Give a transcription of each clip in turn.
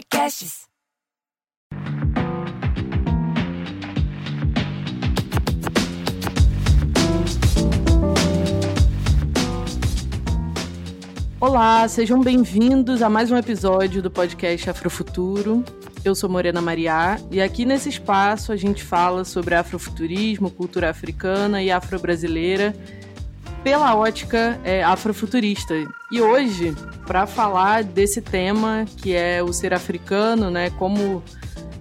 Podcasts. Olá, sejam bem-vindos a mais um episódio do podcast Afrofuturo. Eu sou Morena Mariá e aqui nesse espaço a gente fala sobre afrofuturismo, cultura africana e afro-brasileira pela ótica é, afrofuturista. E hoje, para falar desse tema que é o ser africano, né, como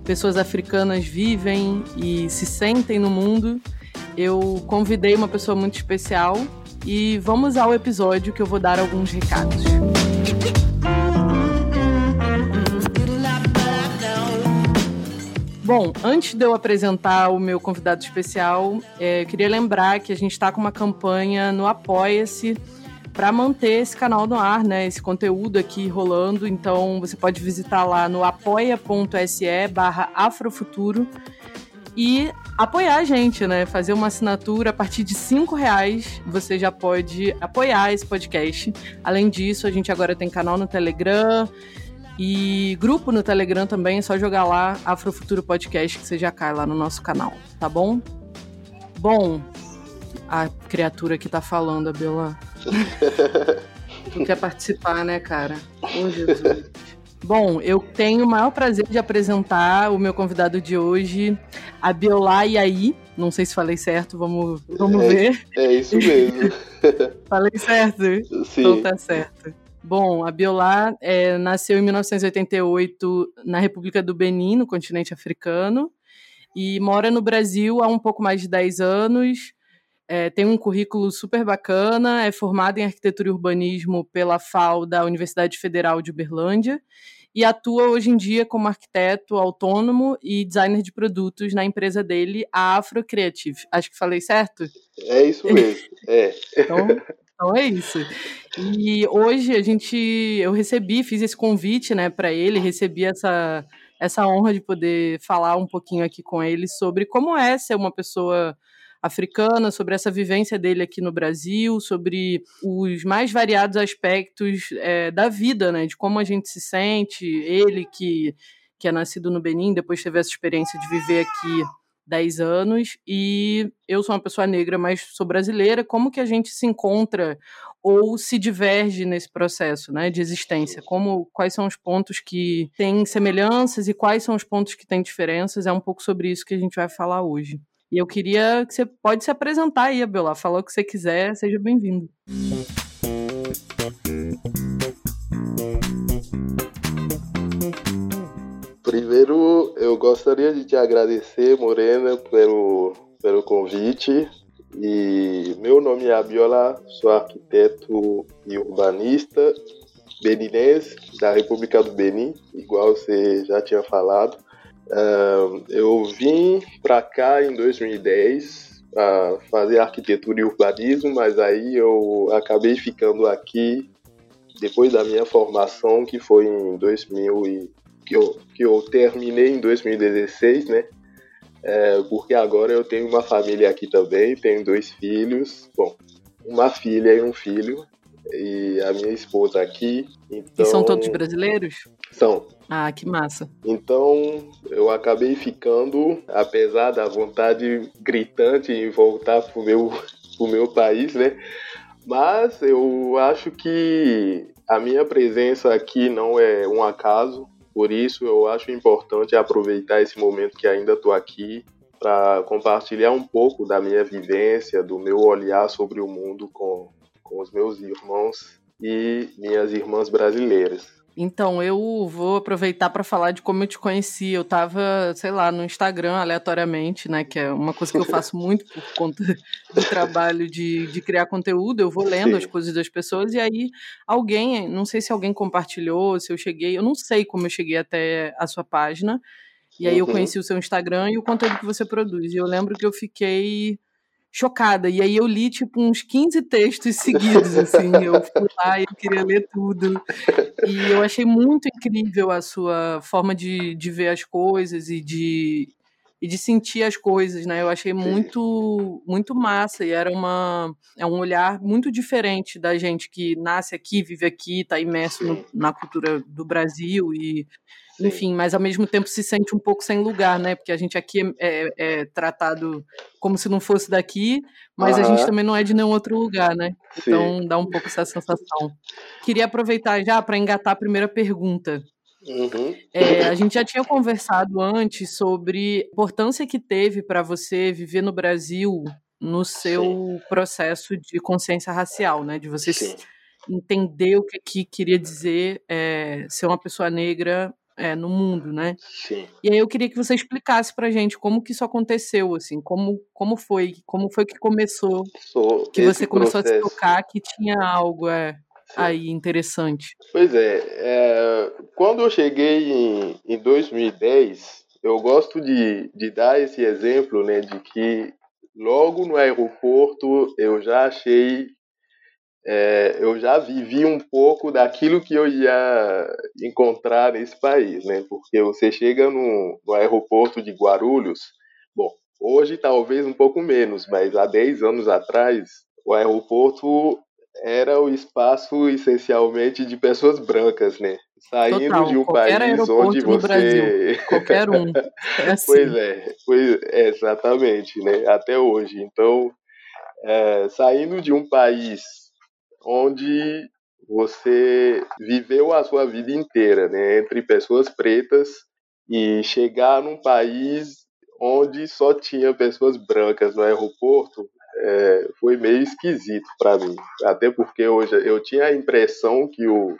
pessoas africanas vivem e se sentem no mundo, eu convidei uma pessoa muito especial e vamos ao episódio que eu vou dar alguns recados. Bom, antes de eu apresentar o meu convidado especial, é, eu queria lembrar que a gente está com uma campanha no Apoia-se para manter esse canal no ar, né? Esse conteúdo aqui rolando. Então você pode visitar lá no apoia.se barra afrofuturo e apoiar a gente, né? Fazer uma assinatura a partir de cinco reais. Você já pode apoiar esse podcast. Além disso, a gente agora tem canal no Telegram e grupo no Telegram também. É só jogar lá Afrofuturo Podcast que você já cai lá no nosso canal, tá bom? Bom, a criatura que tá falando, Abela. tu quer participar, né, cara? Ô, Jesus. Bom, eu tenho o maior prazer de apresentar o meu convidado de hoje, a Biolá Iaí. Não sei se falei certo, vamos, vamos é, ver. É isso mesmo. falei certo? Sim. Então tá certo. Bom, a Biolá é, nasceu em 1988 na República do Benin, no continente africano, e mora no Brasil há um pouco mais de 10 anos. É, tem um currículo super bacana, é formada em arquitetura e urbanismo pela FAO da Universidade Federal de Uberlândia e atua hoje em dia como arquiteto autônomo e designer de produtos na empresa dele, a Afro Creative. Acho que falei certo? É isso mesmo. É. Então, então é isso. E hoje a gente, eu recebi, fiz esse convite, né, para ele, recebi essa essa honra de poder falar um pouquinho aqui com ele sobre como é ser uma pessoa africana, sobre essa vivência dele aqui no Brasil, sobre os mais variados aspectos é, da vida, né? De como a gente se sente, ele que, que é nascido no Benin, depois teve essa experiência de viver aqui 10 anos, e eu sou uma pessoa negra, mas sou brasileira, como que a gente se encontra ou se diverge nesse processo né, de existência? Como, quais são os pontos que têm semelhanças e quais são os pontos que têm diferenças? É um pouco sobre isso que a gente vai falar hoje. E eu queria que você pode se apresentar aí, Abelá. Falar o que você quiser, seja bem-vindo. Primeiro, eu gostaria de te agradecer, Morena, pelo, pelo convite. E meu nome é Abiola, sou arquiteto e urbanista beninense da República do Benin, igual você já tinha falado. Uh, eu vim para cá em 2010 para fazer arquitetura e urbanismo, mas aí eu acabei ficando aqui depois da minha formação, que foi em 2000 e que eu, que eu terminei em 2016, né? É, porque agora eu tenho uma família aqui também, tenho dois filhos, bom, uma filha e um filho, e a minha esposa aqui. Então... E são todos brasileiros? São. Ah, que massa. Então eu acabei ficando, apesar da vontade gritante em voltar pro meu, pro meu país, né? Mas eu acho que a minha presença aqui não é um acaso, por isso eu acho importante aproveitar esse momento que ainda estou aqui para compartilhar um pouco da minha vivência, do meu olhar sobre o mundo com, com os meus irmãos e minhas irmãs brasileiras. Então, eu vou aproveitar para falar de como eu te conheci. Eu tava, sei lá, no Instagram aleatoriamente, né? Que é uma coisa que eu faço muito por conta do trabalho de, de criar conteúdo. Eu vou lendo Sim. as coisas das pessoas e aí alguém, não sei se alguém compartilhou, se eu cheguei, eu não sei como eu cheguei até a sua página. E aí uhum. eu conheci o seu Instagram e o conteúdo que você produz. E eu lembro que eu fiquei chocada. E aí eu li, tipo, uns 15 textos seguidos, assim. Eu fui lá e eu queria ler tudo. E eu achei muito incrível a sua forma de, de ver as coisas e de, e de sentir as coisas, né? Eu achei muito muito massa e era uma é um olhar muito diferente da gente que nasce aqui, vive aqui, está imerso no, na cultura do Brasil e Sim. enfim, mas ao mesmo tempo se sente um pouco sem lugar, né? Porque a gente aqui é, é, é tratado como se não fosse daqui, mas uhum. a gente também não é de nenhum outro lugar, né? Sim. Então dá um pouco essa sensação. Queria aproveitar já para engatar a primeira pergunta. Uhum. É, a gente já tinha conversado antes sobre a importância que teve para você viver no Brasil no seu Sim. processo de consciência racial, né? De você Sim. entender o que, que queria dizer é, ser uma pessoa negra é, no mundo, né? Sim. E aí eu queria que você explicasse pra gente como que isso aconteceu, assim, como, como foi, como foi que começou, que você começou processo. a se tocar que tinha algo, é, aí interessante. Pois é, é, quando eu cheguei em, em 2010, eu gosto de, de dar esse exemplo, né, de que logo no aeroporto eu já achei, é, eu já vivi um pouco daquilo que eu ia encontrar nesse país, né, porque você chega no, no aeroporto de Guarulhos, bom, hoje talvez um pouco menos, mas há 10 anos atrás, o aeroporto era o espaço essencialmente de pessoas brancas, né? Saindo Total, de um país onde você. Brasil, qualquer um. É assim. Pois é, pois, é, exatamente, né? Até hoje. Então, é, saindo de um país onde você viveu a sua vida inteira, né? Entre pessoas pretas e chegar num país onde só tinha pessoas brancas no aeroporto, é, foi meio esquisito para mim. Até porque hoje eu tinha a impressão que o,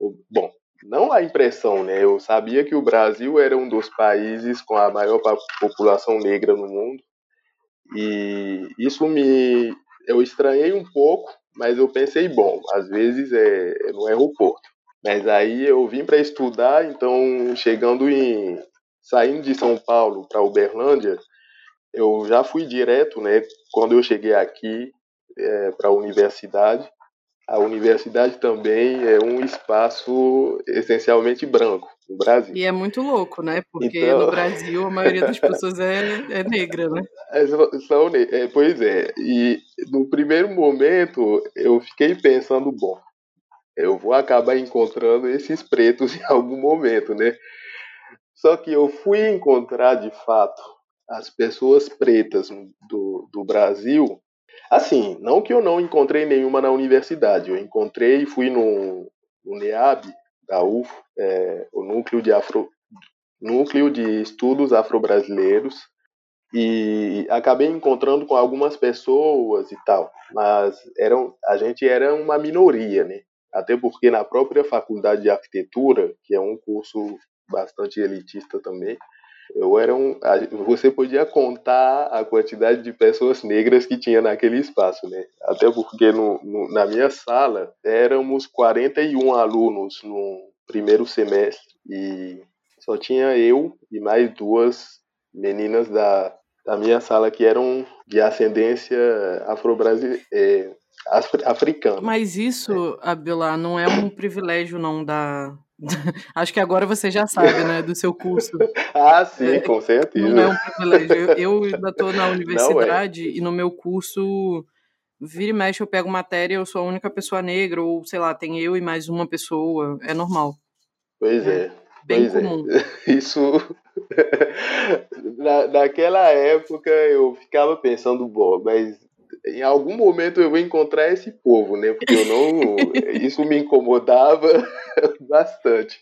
o, Bom, não a impressão, né? Eu sabia que o Brasil era um dos países com a maior população negra no mundo. E isso me. Eu estranhei um pouco, mas eu pensei, bom, às vezes é, no aeroporto. Mas aí eu vim para estudar, então chegando em. saindo de São Paulo para Uberlândia, eu já fui direto, né? Quando eu cheguei aqui é, para a universidade, a universidade também é um espaço essencialmente branco no Brasil. E é muito louco, né? Porque então... no Brasil a maioria das pessoas é, é negra, né? É, são, é, pois é. E no primeiro momento eu fiquei pensando, bom, eu vou acabar encontrando esses pretos em algum momento, né? Só que eu fui encontrar de fato as pessoas pretas do, do Brasil, assim, não que eu não encontrei nenhuma na universidade, eu encontrei e fui no, no NEAB da UF, é, o núcleo de afro núcleo de estudos afro-brasileiros e acabei encontrando com algumas pessoas e tal, mas eram, a gente era uma minoria, né? Até porque na própria faculdade de arquitetura, que é um curso bastante elitista também, eu era um, você podia contar a quantidade de pessoas negras que tinha naquele espaço, né? Até porque no, no, na minha sala éramos 41 alunos no primeiro semestre e só tinha eu e mais duas meninas da, da minha sala que eram de ascendência afro-brasileira. É, africana. Mas isso, Abila, não é um privilégio não da, Acho que agora você já sabe, né, do seu curso. ah, sim, com certeza. Não é um privilégio. Eu, eu ainda estou na é. universidade é. e no meu curso, vira e mexe, eu pego matéria, eu sou a única pessoa negra, ou sei lá, tem eu e mais uma pessoa, é normal. Pois é. é bem pois é. comum. É. Isso. Na, naquela época eu ficava pensando, bom, mas em algum momento eu vou encontrar esse povo, né? Porque eu não. isso me incomodava bastante.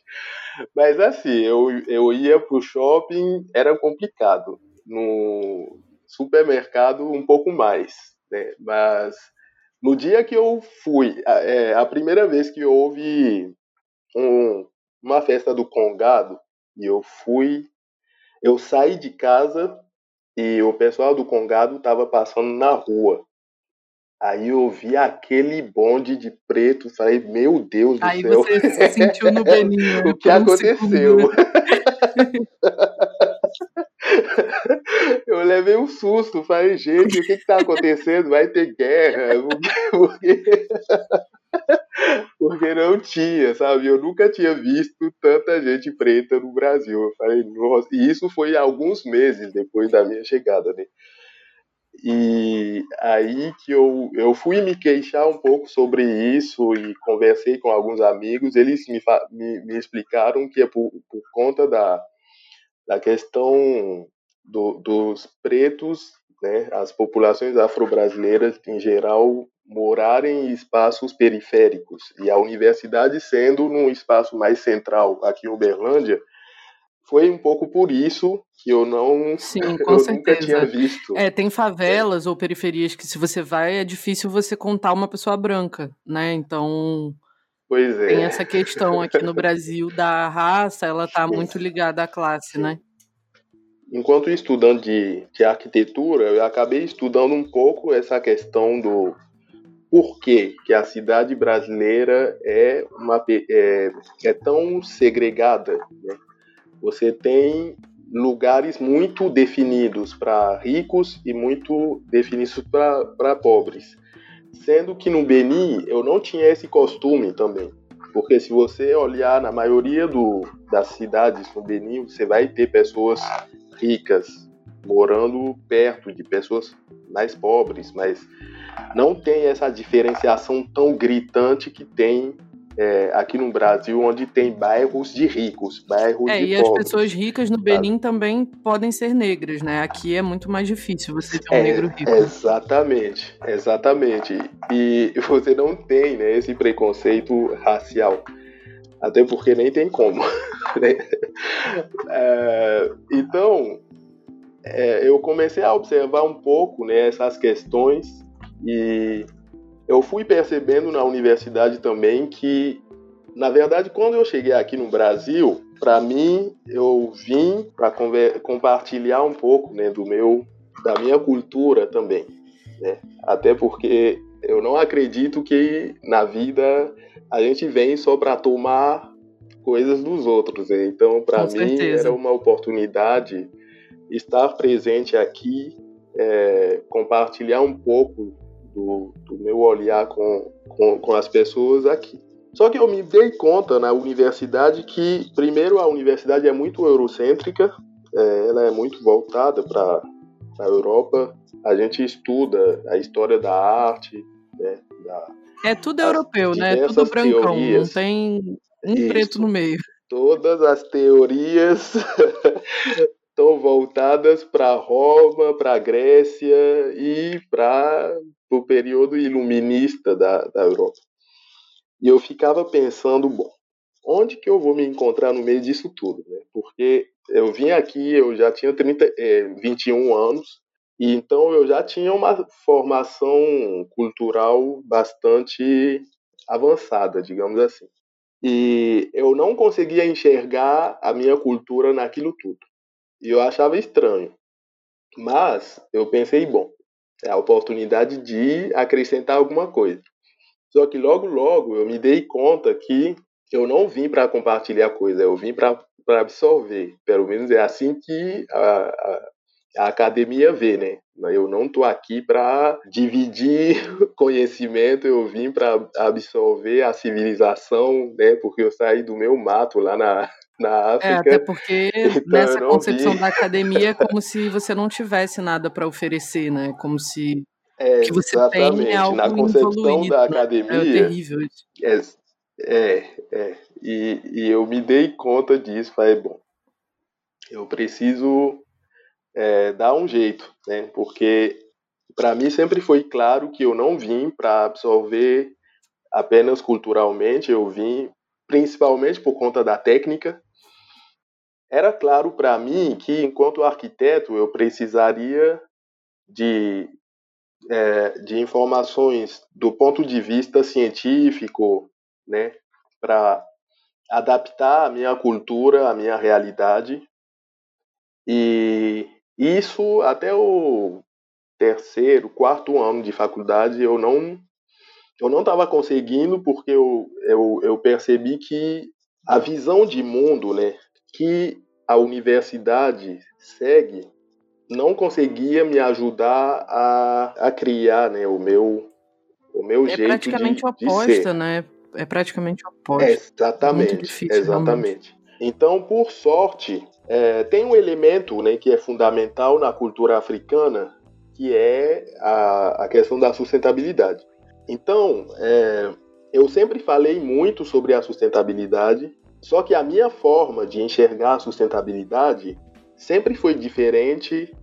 Mas assim, eu, eu ia pro shopping, era complicado. No supermercado, um pouco mais. Né? Mas no dia que eu fui, é, a primeira vez que houve um, uma festa do Congado, e eu fui. Eu saí de casa e o pessoal do Congado estava passando na rua. Aí eu vi aquele bonde de preto, falei, meu Deus do Aí céu. Aí você se sentiu no Beninho. o que aconteceu? Eu levei um susto, falei, gente, o que está acontecendo? Vai ter guerra? Porque... porque não tinha, sabe? Eu nunca tinha visto tanta gente preta no Brasil. Eu falei, nossa, e isso foi alguns meses depois da minha chegada, né? E aí que eu, eu fui me queixar um pouco sobre isso e conversei com alguns amigos. Eles me, me, me explicaram que é por, por conta da, da questão do, dos pretos, né, as populações afro-brasileiras em geral morarem em espaços periféricos e a universidade sendo num espaço mais central aqui em Uberlândia, foi um pouco por isso que eu não Sim, com eu certeza. nunca tinha visto. É, tem favelas é. ou periferias que se você vai é difícil você contar uma pessoa branca, né? Então Pois é. Tem essa questão aqui no Brasil da raça, ela está muito ligada à classe, né? Enquanto estudante de, de arquitetura, eu acabei estudando um pouco essa questão do por que, que a cidade brasileira é, uma, é, é tão segregada. Né? Você tem lugares muito definidos para ricos e muito definidos para pobres. Sendo que no Benin eu não tinha esse costume também. Porque se você olhar na maioria do, das cidades no Benin, você vai ter pessoas ricas morando perto de pessoas mais pobres, mas não tem essa diferenciação tão gritante que tem é, aqui no Brasil, onde tem bairros de ricos, bairros é, de e pobres. as pessoas ricas no Benin também podem ser negras, né? Aqui é muito mais difícil você ter um é, negro rico. Exatamente, exatamente. E você não tem né, esse preconceito racial. Até porque nem tem como. Né? É, então, é, eu comecei a observar um pouco né, essas questões e eu fui percebendo na universidade também que, na verdade, quando eu cheguei aqui no Brasil, para mim, eu vim para compartilhar um pouco né, do meu, da minha cultura também. Né? Até porque eu não acredito que na vida a gente vem só para tomar coisas dos outros. Né? Então, para mim, certeza. era uma oportunidade estar presente aqui, é, compartilhar um pouco do, do meu olhar com, com, com, as pessoas aqui. Só que eu me dei conta na universidade que, primeiro, a universidade é muito eurocêntrica, é, ela é muito voltada para a Europa. A gente estuda a história da arte, né, da, é tudo europeu, né? Tudo brancão, teorias. não tem um Isso. preto no meio. Todas as teorias estão voltadas para Roma, para Grécia e para o período iluminista da, da Europa. E eu ficava pensando, bom, onde que eu vou me encontrar no meio disso tudo? Né? Porque eu vim aqui, eu já tinha 30, é, 21 anos, e então eu já tinha uma formação cultural bastante avançada, digamos assim. E eu não conseguia enxergar a minha cultura naquilo tudo. E eu achava estranho. Mas eu pensei, bom, é a oportunidade de acrescentar alguma coisa. Só que logo, logo eu me dei conta que eu não vim para compartilhar coisa, eu vim para absorver. Pelo menos é assim que a, a, a academia vê, né? Eu não estou aqui para dividir conhecimento, eu vim para absorver a civilização, né? Porque eu saí do meu mato lá na, na é, África. É, até porque então, nessa concepção vi. da academia é como se você não tivesse nada para oferecer, né? Como se é, que você exatamente. tem algo na concepção da academia. Né? É terrível isso. É, é, é. E, e eu me dei conta disso, falei, bom, eu preciso é, dar um jeito, né? Porque para mim sempre foi claro que eu não vim para absorver apenas culturalmente, eu vim principalmente por conta da técnica, era claro para mim que, enquanto arquiteto, eu precisaria de, é, de informações do ponto de vista científico, né, para adaptar a minha cultura, a minha realidade. E isso até o terceiro, quarto ano de faculdade eu não eu não estava conseguindo porque eu, eu, eu percebi que a visão de mundo, né, que a universidade segue não conseguia me ajudar a, a criar né, o meu, o meu é jeito praticamente de, oposta, de ser. né? é praticamente oposto. Exatamente, difícil, exatamente. Realmente. Então, por sorte, é, tem um elemento né, que é fundamental na cultura africana, que é a, a questão da sustentabilidade. Então, é, eu sempre falei muito sobre a sustentabilidade, só que a minha forma de enxergar a sustentabilidade sempre foi diferente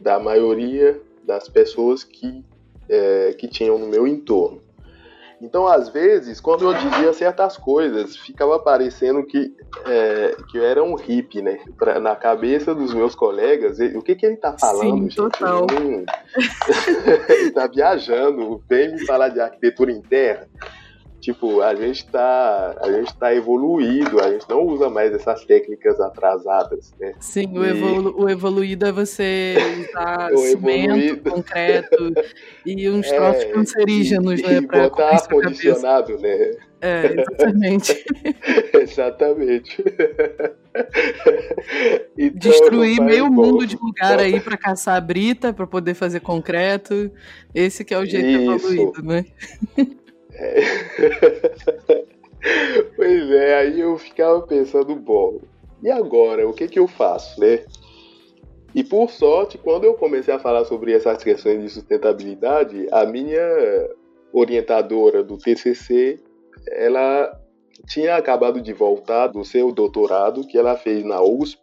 da maioria das pessoas que, é, que tinham no meu entorno. Então, às vezes, quando eu dizia certas coisas, ficava parecendo que, é, que eu era um hippie, né? Pra, na cabeça dos meus colegas, o que, que ele tá falando, Sim, gente? Total. ele tá viajando, vem me falar de arquitetura interna tipo, a gente tá, a gente tá evoluído, a gente não usa mais essas técnicas atrasadas, né? Sim, e... o, evolu o evoluído é você usar cimento, evoluído... concreto e uns é, troços cancerígenos, e, né? E botar ar-condicionado, né? É, exatamente. exatamente. então, Destruir meio bom. mundo de lugar aí para caçar a brita, para poder fazer concreto. Esse que é o jeito Isso. evoluído, né? Pois é, aí eu ficava pensando, bom, e agora? O que que eu faço, né? E por sorte, quando eu comecei a falar sobre essas questões de sustentabilidade, a minha orientadora do TCC, ela tinha acabado de voltar do seu doutorado que ela fez na USP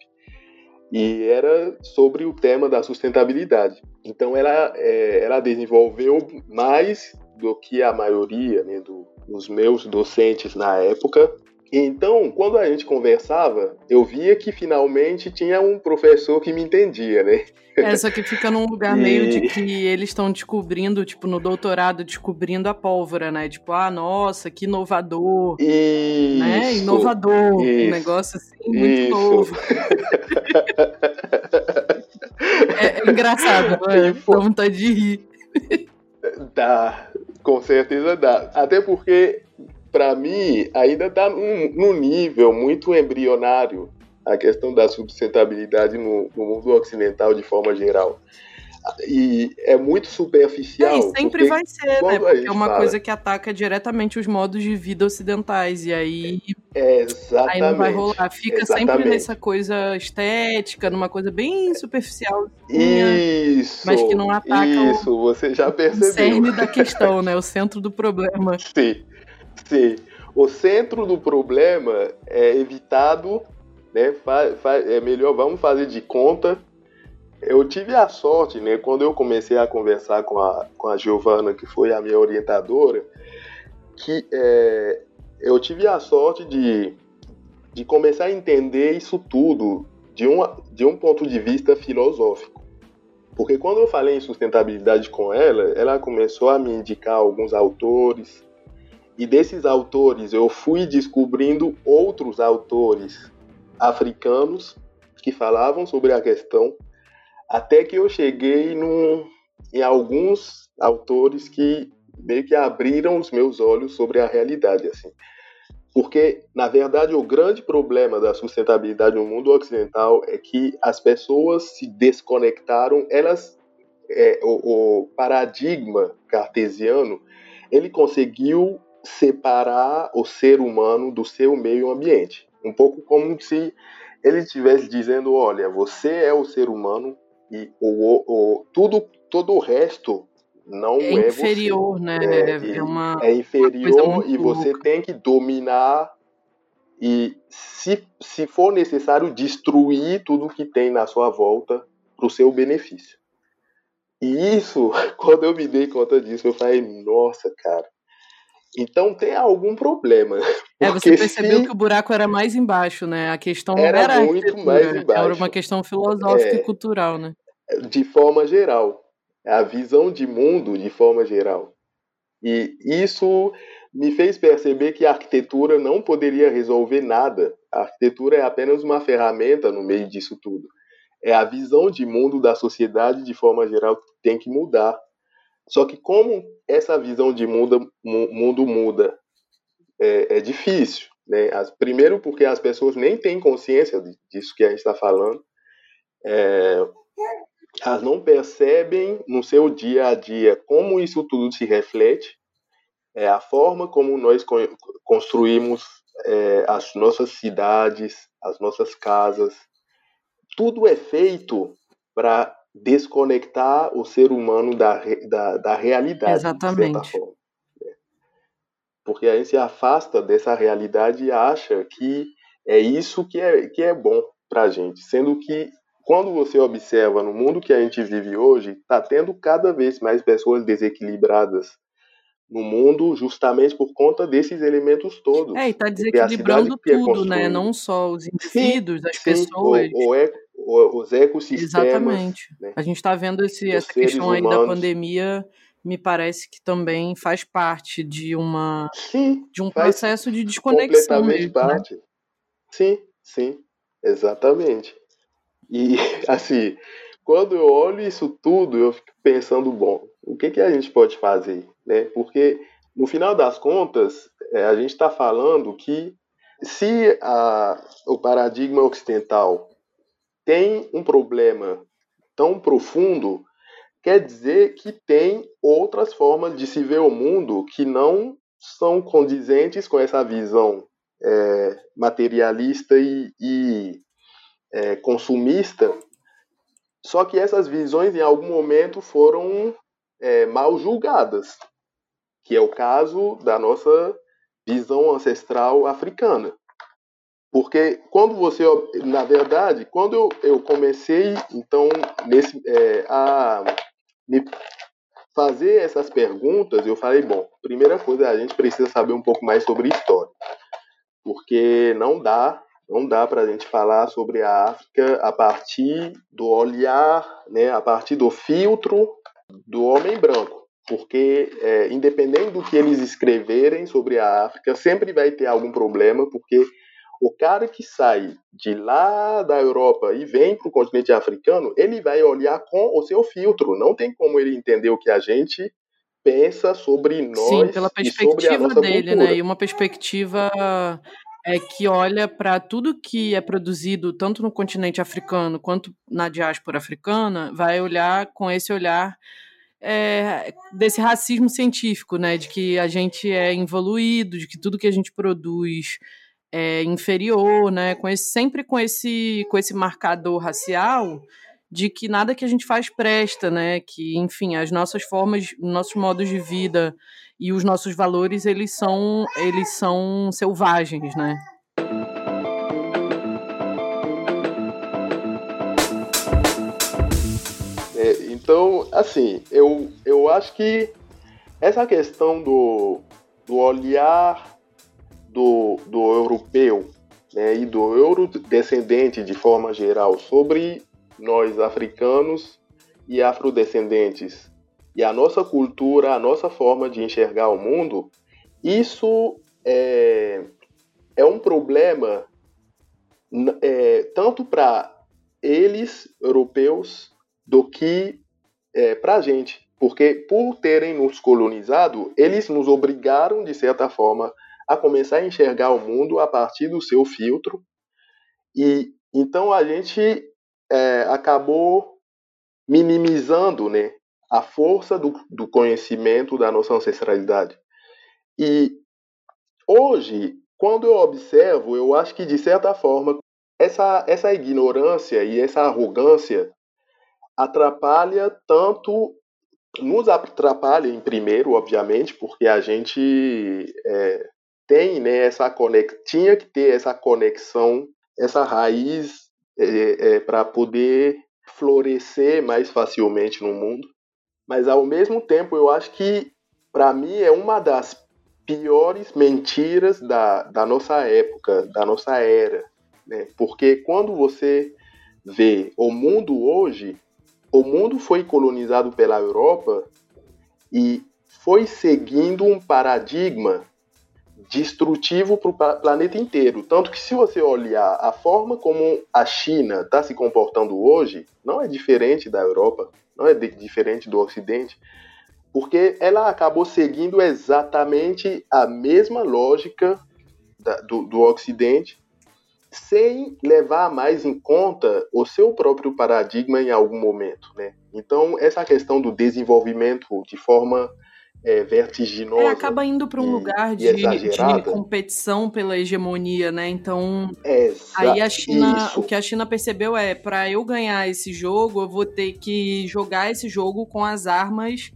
e era sobre o tema da sustentabilidade. Então ela, é, ela desenvolveu mais do que a maioria né, do, dos meus docentes na época. Então, quando a gente conversava, eu via que finalmente tinha um professor que me entendia, né? É, só que fica num lugar e... meio de que eles estão descobrindo, tipo, no doutorado, descobrindo a pólvora, né? Tipo, ah, nossa, que inovador. Isso, né? Inovador. Isso, um negócio assim, muito isso. novo. é, é, engraçado, né? Dá vontade de rir. Dá, com certeza dá. Até porque, para mim, ainda está num, num, nível muito embrionário a questão da sustentabilidade no, no mundo ocidental de forma geral e é muito superficial. É, e sempre vai ser, né? Porque é uma fala... coisa que ataca diretamente os modos de vida ocidentais. E aí. É, exatamente. Aí não vai rolar. Fica exatamente. sempre nessa coisa estética, numa coisa bem superficial. Isso. Mas que não ataca isso, o, você já percebeu. o cerne da questão, né? O centro do problema. Sim. Sim. O centro do problema é evitado, né? É melhor, vamos fazer de conta eu tive a sorte, né, quando eu comecei a conversar com a, com a Giovana, que foi a minha orientadora, que é, eu tive a sorte de, de começar a entender isso tudo de, uma, de um ponto de vista filosófico. Porque quando eu falei em sustentabilidade com ela, ela começou a me indicar alguns autores, e desses autores eu fui descobrindo outros autores africanos que falavam sobre a questão até que eu cheguei num, em alguns autores que meio que abriram os meus olhos sobre a realidade, assim. Porque, na verdade, o grande problema da sustentabilidade no mundo ocidental é que as pessoas se desconectaram, elas, é, o, o paradigma cartesiano, ele conseguiu separar o ser humano do seu meio ambiente. Um pouco como se ele estivesse dizendo, olha, você é o ser humano, e o, o, tudo, todo o resto não é, é inferior, você. né? É, é, uma, é inferior e você louca. tem que dominar e, se, se for necessário, destruir tudo que tem na sua volta para o seu benefício. E isso, quando eu me dei conta disso, eu falei, nossa, cara, então tem algum problema. É, você percebeu que o buraco era mais embaixo, né? A questão era, era muito mais embaixo. Era uma questão filosófica é, e cultural, né? De forma geral. A visão de mundo de forma geral. E isso me fez perceber que a arquitetura não poderia resolver nada. A arquitetura é apenas uma ferramenta no meio disso tudo. É a visão de mundo da sociedade de forma geral que tem que mudar. Só que como essa visão de mundo, mundo muda, é, é difícil. Né? As, primeiro porque as pessoas nem têm consciência disso que a gente está falando. É, elas não percebem no seu dia a dia como isso tudo se reflete. é a forma como nós construímos é, as nossas cidades, as nossas casas. Tudo é feito para desconectar o ser humano da, da, da realidade, Exatamente. de certa forma. Né? Porque a gente se afasta dessa realidade e acha que é isso que é, que é bom para a gente, sendo que quando você observa no mundo que a gente vive hoje, está tendo cada vez mais pessoas desequilibradas no mundo justamente por conta desses elementos todos. É, e está desequilibrando é tudo, é né? Não só os indivíduos, sim, as sim, pessoas. O, o, eco, o, os ecossistemas. Exatamente. Né? A gente está vendo esse, essa questão aí humanos. da pandemia, me parece que também faz parte de uma sim, de um processo de desconexão completamente mesmo, parte. Né? Sim, sim, exatamente. E assim, quando eu olho isso tudo, eu fico pensando, bom, o que, que a gente pode fazer? Né? Porque, no final das contas, é, a gente está falando que se a, o paradigma ocidental tem um problema tão profundo, quer dizer que tem outras formas de se ver o mundo que não são condizentes com essa visão é, materialista e, e é, consumista só que essas visões, em algum momento, foram é, mal julgadas, que é o caso da nossa visão ancestral africana. Porque quando você, na verdade, quando eu, eu comecei, então, nesse, é, a me fazer essas perguntas, eu falei, bom, primeira coisa, a gente precisa saber um pouco mais sobre história. Porque não dá não dá para a gente falar sobre a África a partir do olhar, né, a partir do filtro do homem branco, porque é, independente do que eles escreverem sobre a África, sempre vai ter algum problema, porque o cara que sai de lá da Europa e vem para o continente africano, ele vai olhar com o seu filtro. Não tem como ele entender o que a gente pensa sobre nós Sim, pela perspectiva dele, cultura. né? E uma perspectiva é que olha para tudo que é produzido tanto no continente africano quanto na diáspora africana, vai olhar com esse olhar é, desse racismo científico, né, de que a gente é evoluído, de que tudo que a gente produz é inferior, né, com esse, sempre com esse com esse marcador racial de que nada que a gente faz presta, né, que enfim as nossas formas, nossos modos de vida e os nossos valores eles são eles são selvagens, né? É, então, assim, eu, eu acho que essa questão do, do olhar do, do europeu né, e do eurodescendente de forma geral sobre nós africanos e afrodescendentes e a nossa cultura, a nossa forma de enxergar o mundo, isso é, é um problema é, tanto para eles, europeus, do que é, para a gente. Porque por terem nos colonizado, eles nos obrigaram, de certa forma, a começar a enxergar o mundo a partir do seu filtro. E então a gente é, acabou minimizando né, a força do, do conhecimento da nossa ancestralidade. E hoje, quando eu observo, eu acho que de certa forma essa, essa ignorância e essa arrogância atrapalha tanto nos atrapalha em primeiro, obviamente, porque a gente é, tem né, essa conex... tinha que ter essa conexão, essa raiz é, é, para poder florescer mais facilmente no mundo mas ao mesmo tempo eu acho que para mim é uma das piores mentiras da, da nossa época, da nossa era, né? Porque quando você vê o mundo hoje, o mundo foi colonizado pela Europa e foi seguindo um paradigma destrutivo para o planeta inteiro. Tanto que se você olhar a forma como a China está se comportando hoje, não é diferente da Europa não é diferente do Ocidente, porque ela acabou seguindo exatamente a mesma lógica da, do, do Ocidente, sem levar mais em conta o seu próprio paradigma em algum momento, né? Então essa questão do desenvolvimento de forma é, vertiginosa. É, acaba indo para um e, lugar de, de, competição pela hegemonia, né? Então, Exa aí a China, isso. o que a China percebeu é, para eu ganhar esse jogo, eu vou ter que jogar esse jogo com as armas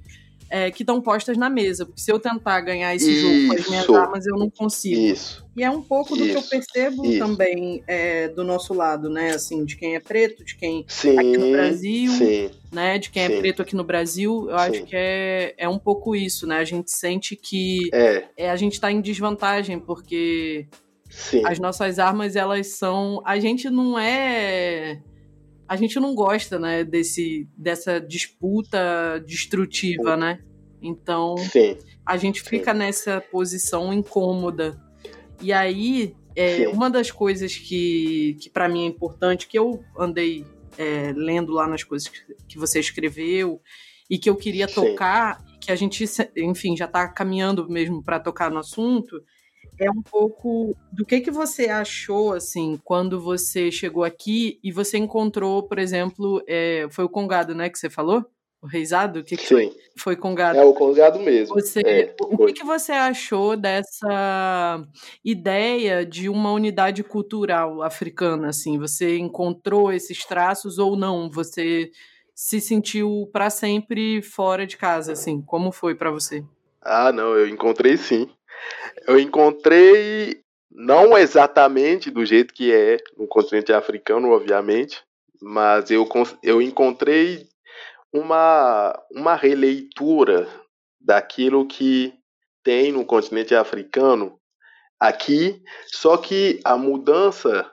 é, que estão postas na mesa. Porque se eu tentar ganhar esse Isso. jogo com as minhas armas, eu não consigo. Isso. E é um pouco do Isso. que eu percebo Isso. também é, do nosso lado, né? Assim, de quem é preto, de quem sim, aqui no Brasil, sim, né? De quem é sim. é preto aqui no Brasil, eu acho que é, é um pouco isso, né? A gente sente que é. é a gente está em desvantagem, porque as nossas armas, elas são. A gente não é a gente não gosta, né, desse, dessa disputa destrutiva, né? Então, a gente fica nessa posição incômoda. E aí, é, uma das coisas que, que para mim é importante, que eu andei é, lendo lá nas coisas que, que você escreveu e que eu queria Sim. tocar, que a gente, enfim, já está caminhando mesmo para tocar no assunto, é um pouco do que que você achou assim quando você chegou aqui e você encontrou, por exemplo, é, foi o congado, né, que você falou? O reizado? O que, que foi? Foi congado. É o congado mesmo. Você, é, o que, que você achou dessa ideia de uma unidade cultural africana? Assim, você encontrou esses traços ou não? Você se sentiu para sempre fora de casa? Assim, como foi para você? Ah, não, eu encontrei sim. Eu encontrei, não exatamente do jeito que é no continente africano, obviamente, mas eu, eu encontrei uma, uma releitura daquilo que tem no continente africano aqui, só que a mudança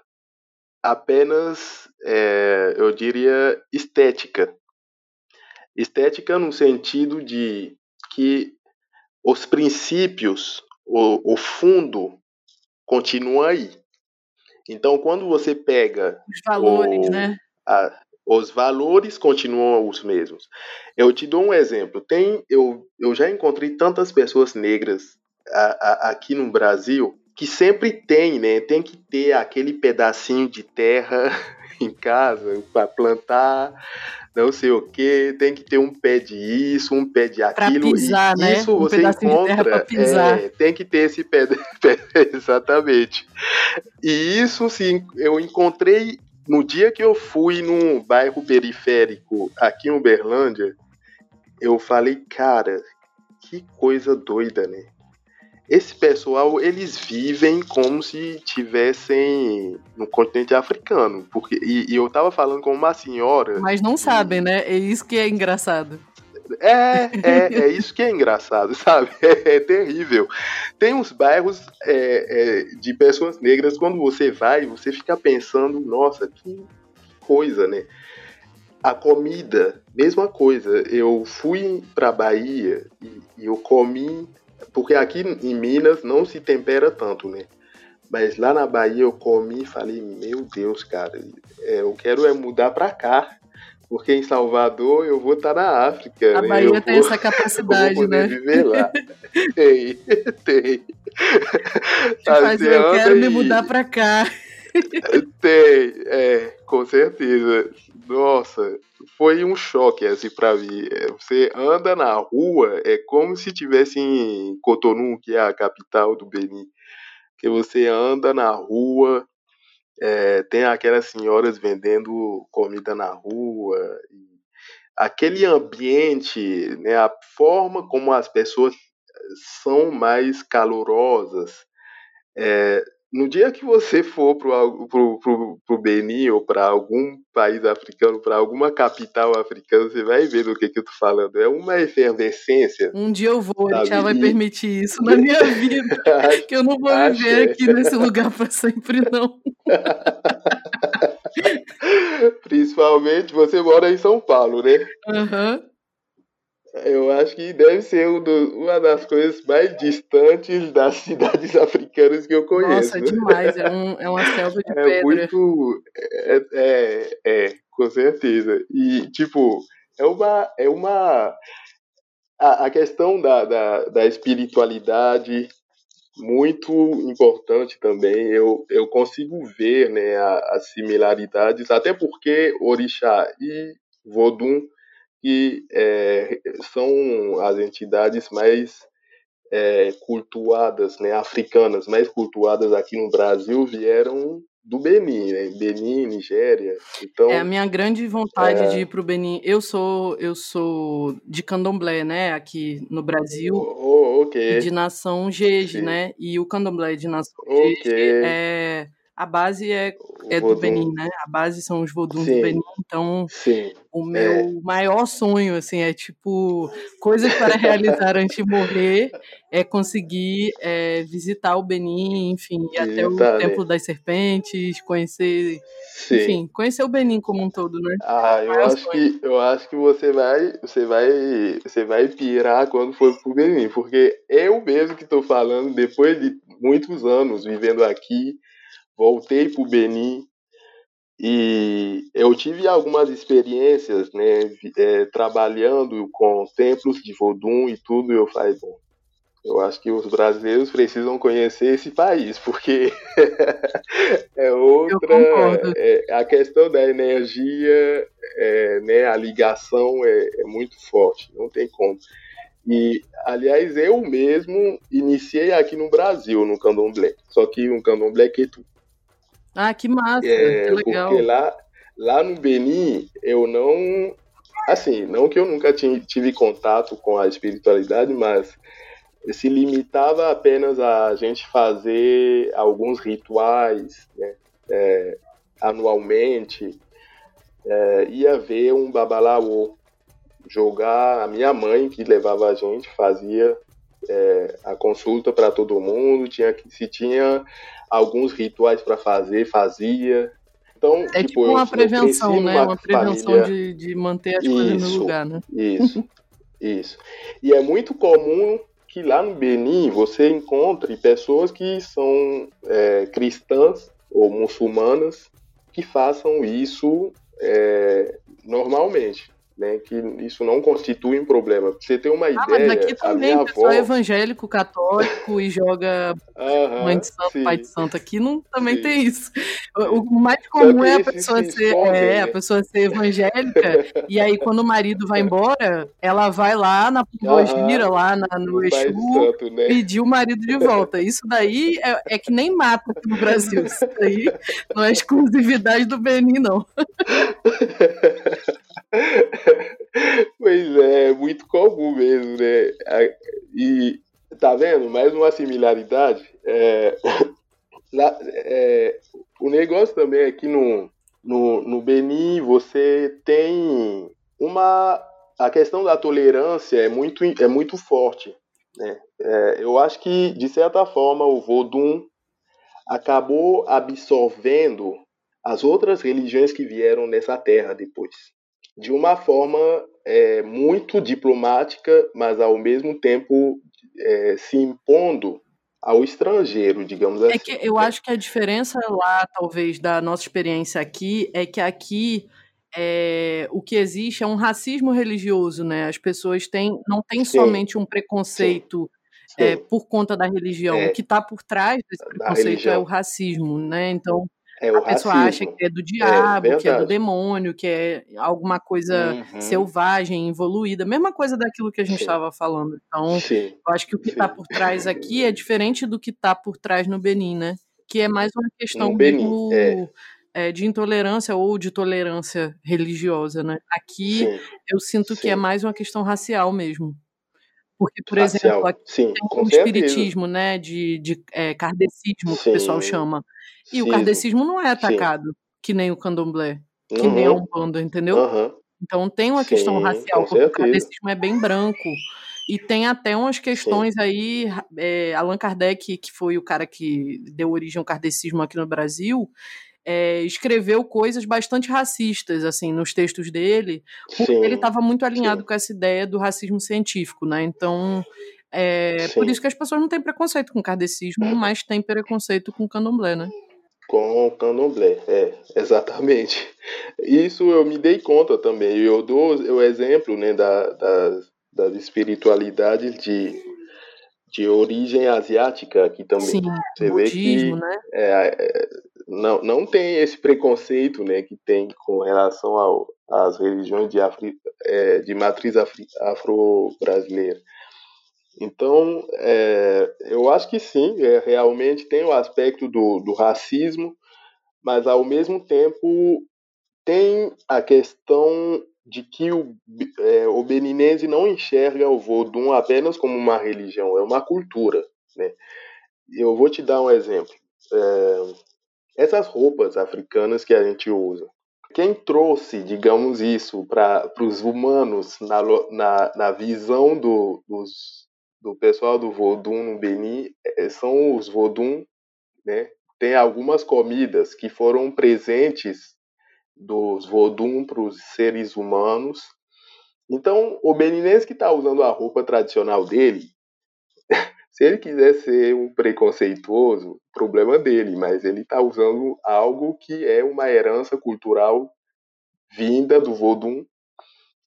apenas, é, eu diria, estética. Estética no sentido de que os princípios o, o fundo continua aí. Então, quando você pega. Os valores, o, né? A, os valores continuam os mesmos. Eu te dou um exemplo. Tem, eu, eu já encontrei tantas pessoas negras a, a, aqui no Brasil que sempre tem, né? Tem que ter aquele pedacinho de terra em casa para plantar, não sei o que, tem que ter um pé de isso, um pé de aquilo. Pra pisar, e né? Isso um você encontra. É, tem que ter esse pé, de, pé, exatamente. E isso sim, eu encontrei no dia que eu fui num bairro periférico aqui em Uberlândia, eu falei, cara, que coisa doida, né? esse pessoal eles vivem como se tivessem no continente africano, porque e, e eu tava falando com uma senhora. Mas não sabem, né? É isso que é engraçado. É, é, é isso que é engraçado, sabe? É, é terrível. Tem uns bairros é, é, de pessoas negras, quando você vai, você fica pensando, nossa, que coisa, né? A comida, mesma coisa. Eu fui pra Bahia e, e eu comi porque aqui em Minas não se tempera tanto, né? Mas lá na Bahia eu comi e falei, meu Deus, cara, é, eu quero é mudar pra cá. Porque em Salvador eu vou estar tá na África. A né? Bahia eu tem vou, essa capacidade, vou né? viver lá. tem, tem. Assim, eu quero e... me mudar pra cá. tem, é, com certeza. Nossa, foi um choque assim para mim. É, você anda na rua, é como se tivesse em Cotonou, que é a capital do Benin. Que você anda na rua, é, tem aquelas senhoras vendendo comida na rua, aquele ambiente, né, a forma como as pessoas são mais calorosas, é, no dia que você for pro, pro, pro, pro Benin ou para algum país africano, para alguma capital africana, você vai ver do que, que eu tô falando. É uma efervescência. Um dia eu vou, a já vai permitir isso na minha vida. que eu não vou viver aqui nesse lugar para sempre, não. Principalmente você mora em São Paulo, né? Aham. Uhum. Eu acho que deve ser um do, uma das coisas mais distantes das cidades africanas que eu conheço. Nossa, demais. É, um, é uma selva de é pedra. Muito, é, é, é, com certeza. E, tipo, é uma. É uma a, a questão da, da, da espiritualidade muito importante também. Eu, eu consigo ver né, as similaridades, até porque Orixá e Vodun que é, são as entidades mais é, cultuadas, né, africanas, mais cultuadas aqui no Brasil, vieram do Benin, né? Benin, Nigéria. Então, é a minha grande vontade é... de ir para o Benin. Eu sou eu sou de Candomblé, né, aqui no Brasil. Oh, ok. E de nação Jeje, né? E o Candomblé de nação okay. Jeje é a base é, é do Benin, né? A base são os voduns do Benin. Então, Sim. o meu é. maior sonho, assim, é tipo, coisas para realizar antes de morrer, é conseguir é, visitar o Benin, enfim, ir até o né? Templo das Serpentes, conhecer, Sim. enfim, conhecer o Benin como um todo, né? Ah, eu acho que eu acho que você vai, você vai, você vai pirar quando for pro Benin, porque eu mesmo que estou falando depois de muitos anos vivendo aqui voltei para o Benin e eu tive algumas experiências, né, é, trabalhando com templos de Vodun e tudo, e eu falei, bom, eu acho que os brasileiros precisam conhecer esse país, porque é outra. É, a questão da energia, é, né, a ligação é, é, muito forte, não tem como. E, aliás, eu mesmo iniciei aqui no Brasil, no candomblé, só que um candomblé quetu. Ah, que massa, é, que legal. Porque lá, lá no Benin, eu não. Assim, não que eu nunca tive contato com a espiritualidade, mas se limitava apenas a gente fazer alguns rituais né, é, anualmente. É, ia ver um babalaô jogar. A minha mãe, que levava a gente, fazia é, a consulta para todo mundo. Tinha, se tinha alguns rituais para fazer, fazia. Então, é tipo, tipo uma prevenção, né? Uma prevenção família... de, de manter as isso, coisas no lugar, né? Isso, isso. E é muito comum que lá no Benin você encontre pessoas que são é, cristãs ou muçulmanas que façam isso é, normalmente né, que isso não constitui um problema. Você ter uma ah, ideia. Mas aqui também, a pessoal avó... evangélico, católico e joga mãe de santo, sim. pai de santo. Aqui não, também sim. tem isso. O mais comum é a pessoa ser, é, né? a pessoa ser evangélica, e aí quando o marido vai embora, ela vai lá na Gira, lá na, no Exu, santo, né? pedir o marido de volta. Isso daí é, é que nem mata aqui no Brasil. Isso daí não é exclusividade do Benin, não. pois é, muito comum mesmo, né? E tá vendo? Mais uma similaridade. É, lá, é, o negócio também é que no, no, no Benin você tem uma. A questão da tolerância é muito, é muito forte. Né? É, eu acho que, de certa forma, o Vodun acabou absorvendo as outras religiões que vieram nessa terra depois de uma forma é, muito diplomática, mas ao mesmo tempo é, se impondo ao estrangeiro, digamos assim. É que eu acho que a diferença lá, talvez, da nossa experiência aqui, é que aqui é, o que existe é um racismo religioso, né? As pessoas têm, não têm Sim. somente um preconceito Sim. É, por conta da religião. É, o que está por trás desse preconceito é o racismo, né? Então é a pessoa acha que é do é diabo, é que é do demônio, que é alguma coisa uhum. selvagem, evoluída. Mesma coisa daquilo que a gente estava falando. Então, Sim. eu acho que o que está por trás aqui é diferente do que está por trás no Benin, né? Que é mais uma questão Benin, é. É, de intolerância ou de tolerância religiosa, né? Aqui Sim. eu sinto Sim. que é mais uma questão racial mesmo. Porque, por racial. exemplo, aqui Sim, tem o espiritismo, né? De, de é, kardecismo, que o pessoal chama e Sim. o kardecismo não é atacado, Sim. que nem o candomblé, que uhum. nem a Umbanda, entendeu? Uhum. Então tem uma questão Sim, racial, porque o kardecismo é bem branco. E tem até umas questões aí, é, Allan Kardec, que foi o cara que deu origem ao kardecismo aqui no Brasil, é, escreveu coisas bastante racistas, assim, nos textos dele, porque sim, ele estava muito alinhado sim. com essa ideia do racismo científico, né? Então, é por isso que as pessoas não têm preconceito com kardecismo, mas têm preconceito com candomblé, né? com o candomblé, é, exatamente. Isso eu me dei conta também. Eu dou o exemplo né, da, das, das espiritualidades de, de origem asiática aqui também. Sim, Você budismo, vê que, né? É, é, não, não tem esse preconceito né, que tem com relação ao, às religiões de, Afri, é, de matriz afro-brasileira. Então, é, eu acho que sim, é, realmente tem o aspecto do, do racismo, mas ao mesmo tempo tem a questão de que o, é, o beninense não enxerga o Vodun apenas como uma religião, é uma cultura. Né? Eu vou te dar um exemplo. É, essas roupas africanas que a gente usa, quem trouxe, digamos isso, para os humanos na, na, na visão do, dos, do pessoal do Vodun no Benin é, são os Vodun, né? Tem algumas comidas que foram presentes dos Vodun para os seres humanos. Então, o beninense que está usando a roupa tradicional dele, se ele quiser ser um preconceituoso, problema dele, mas ele está usando algo que é uma herança cultural vinda do Vodun.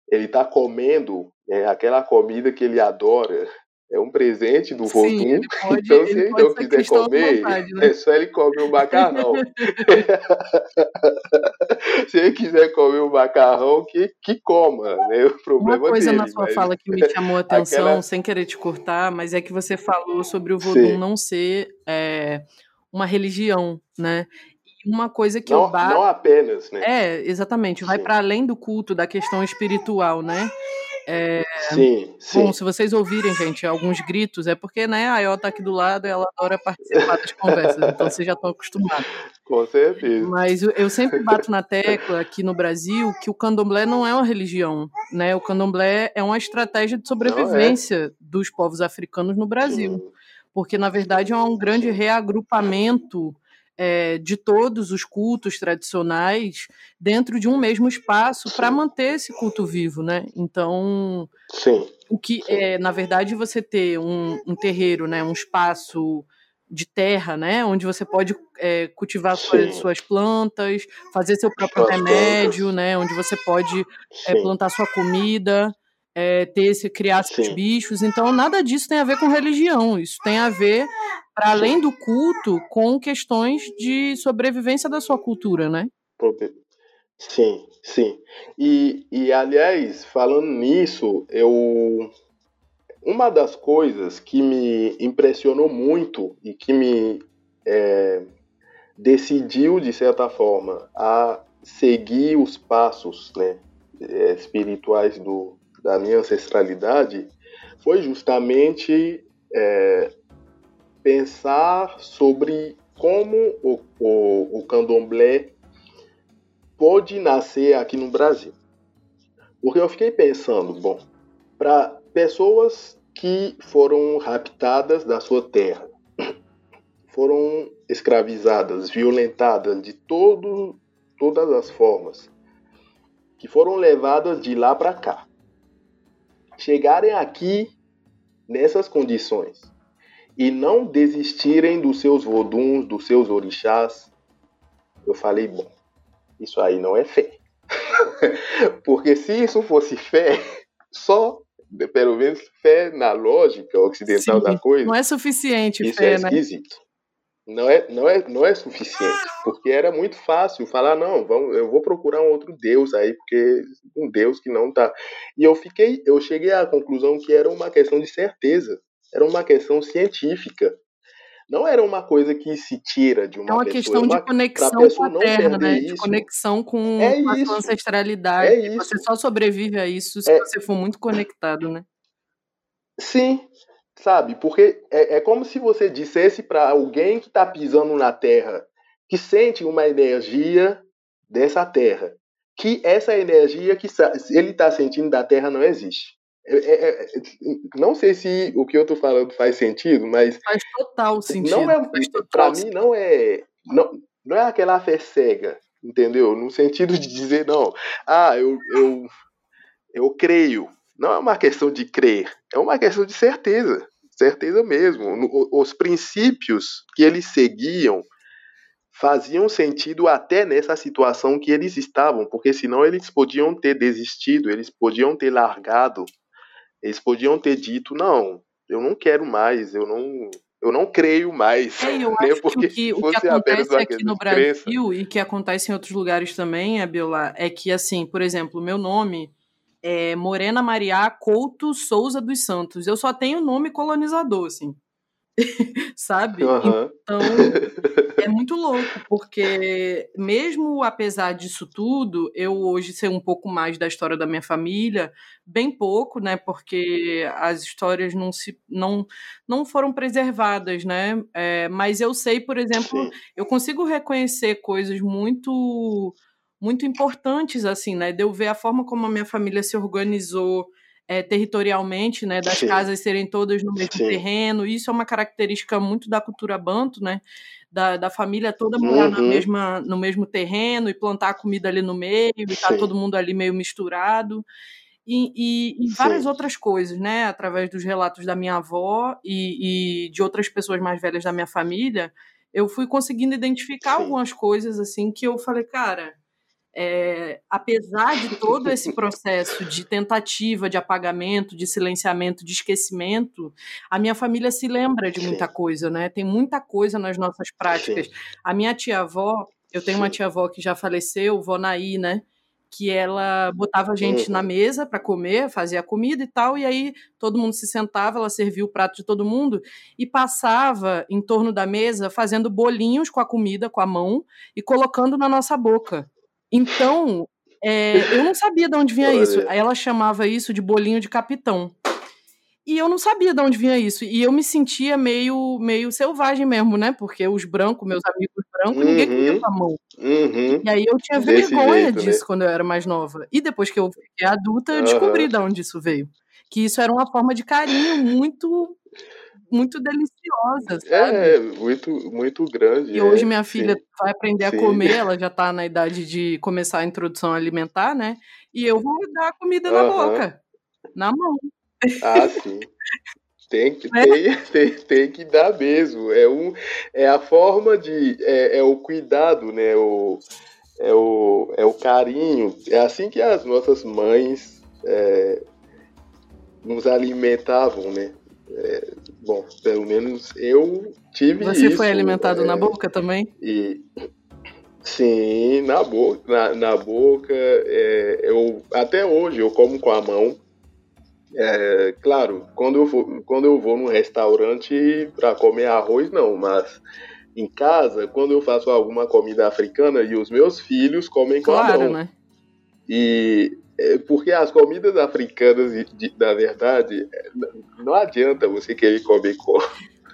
Ele está comendo é, aquela comida que ele adora, é um presente do Vodun. então, se ele, não quiser comer, vontade, né? é só ele comer o macarrão. se ele quiser comer o macarrão, que, que coma. Né? O problema Uma coisa dele, na sua mas... fala que me chamou a atenção, Aquela... sem querer te cortar, mas é que você falou sobre o Vodun não ser é, uma religião, né? uma coisa que não, eu bato... Não apenas, né? É, exatamente. Vai para além do culto, da questão espiritual, né? É, sim, sim. Bom, se vocês ouvirem, gente, alguns gritos, é porque né, a Ayol tá aqui do lado e ela adora participar das conversas, então vocês já estão acostumados. Com certeza. Mas eu sempre bato na tecla aqui no Brasil que o candomblé não é uma religião, né? O candomblé é uma estratégia de é. sobrevivência é. dos povos africanos no Brasil. Sim. Porque, na verdade, é um grande reagrupamento é, de todos os cultos tradicionais dentro de um mesmo espaço para manter esse culto vivo, né? Então, sim, o que sim. é, na verdade, você ter um, um, terreiro, né, um espaço de terra, né, onde você pode é, cultivar suas, suas, plantas, fazer seu próprio remédio, plantas. né, onde você pode é, plantar sua comida. É, ter esse criar seus bichos, então nada disso tem a ver com religião. Isso tem a ver para além do culto, com questões de sobrevivência da sua cultura, né? Sim, sim. E, e aliás, falando nisso, eu uma das coisas que me impressionou muito e que me é, decidiu, de certa forma, a seguir os passos né, é, espirituais do, da minha ancestralidade foi justamente é, pensar sobre como o, o, o candomblé pode nascer aqui no Brasil. Porque eu fiquei pensando, bom, para pessoas que foram raptadas da sua terra, foram escravizadas, violentadas de todo, todas as formas, que foram levadas de lá para cá, chegarem aqui nessas condições e não desistirem dos seus voduns, dos seus orixás. Eu falei, bom, isso aí não é fé. Porque se isso fosse fé, só, pelo menos fé na lógica ocidental Sim, da coisa. Não é suficiente isso fé, é né? esquisito. Né? Não é, não, é, não é suficiente, porque era muito fácil falar, não, vamos, eu vou procurar um outro Deus aí, porque um Deus que não tá. E eu fiquei, eu cheguei à conclusão que era uma questão de certeza era uma questão científica. Não era uma coisa que se tira de uma É uma pessoa, questão uma, de conexão paterna, né? Isso, de conexão com, é com a sua ancestralidade. É você só sobrevive a isso se é... você for muito conectado, né? Sim, sabe? Porque é, é como se você dissesse para alguém que está pisando na Terra, que sente uma energia dessa Terra, que essa energia que ele está sentindo da Terra não existe. É, é, é, não sei se o que eu tô falando faz sentido, mas. Faz total sentido. Não é, para mim, não é. Não, não é aquela fé cega, entendeu? No sentido de dizer, não, ah, eu, eu, eu creio. Não é uma questão de crer, é uma questão de certeza. Certeza mesmo. Os princípios que eles seguiam faziam sentido até nessa situação que eles estavam, porque senão eles podiam ter desistido, eles podiam ter largado eles podiam ter dito, não, eu não quero mais, eu não, eu não creio mais. É, eu né? acho Porque que o que, o que acontece aqui no Brasil e que acontece em outros lugares também, Abiola, é que, assim, por exemplo, meu nome é Morena Maria Couto Souza dos Santos. Eu só tenho nome colonizador, assim. sabe? Uhum. Então é muito louco, porque mesmo apesar disso tudo, eu hoje sei um pouco mais da história da minha família, bem pouco, né? Porque as histórias não se não, não foram preservadas, né? É, mas eu sei, por exemplo, Sim. eu consigo reconhecer coisas muito muito importantes assim, né? De eu ver a forma como a minha família se organizou é, territorialmente, né, das Sim. casas serem todas no mesmo Sim. terreno. Isso é uma característica muito da cultura banto, né? Da, da família toda morar uhum. na mesma, no mesmo terreno e plantar a comida ali no meio e estar tá todo mundo ali meio misturado. E, e, e várias outras coisas, né? Através dos relatos da minha avó e, e, de outras pessoas mais velhas da minha família, eu fui conseguindo identificar Sim. algumas coisas assim que eu falei, cara, é, apesar de todo esse processo de tentativa de apagamento, de silenciamento, de esquecimento, a minha família se lembra de muita Sim. coisa, né? Tem muita coisa nas nossas práticas. Sim. A minha tia-avó, eu tenho uma tia-avó que já faleceu, vó Naí, né? Que ela botava a gente uhum. na mesa para comer, fazia a comida e tal, e aí todo mundo se sentava, ela servia o prato de todo mundo e passava em torno da mesa fazendo bolinhos com a comida, com a mão e colocando na nossa boca. Então, é, eu não sabia de onde vinha isso. Ela chamava isso de bolinho de capitão. E eu não sabia de onde vinha isso. E eu me sentia meio, meio selvagem mesmo, né? Porque os brancos, meus amigos brancos, uhum. ninguém comia com a mão. Uhum. E aí eu tinha vergonha jeito, né? disso né? quando eu era mais nova. E depois que eu fiquei adulta, eu descobri uhum. de onde isso veio. Que isso era uma forma de carinho muito muito deliciosa, sabe? É, muito, muito grande. E hoje é, minha filha sim. vai aprender sim. a comer, ela já tá na idade de começar a introdução alimentar, né? E eu vou dar a comida na boca, na mão. Ah, sim. Tem que, é. tem, tem, tem, que dar mesmo. É, um, é a forma de. É, é o cuidado, né? O, é, o, é o carinho. É assim que as nossas mães é, nos alimentavam, né? É, bom, pelo menos eu tive Você isso, foi alimentado é, na boca também? E sim, na boca, na, na boca. É, eu até hoje eu como com a mão. É, claro, quando eu vou, quando eu vou num restaurante para comer arroz, não, mas em casa, quando eu faço alguma comida africana e os meus filhos comem com claro, a mão. Né? E porque as comidas africanas, na verdade, não adianta você querer comer com,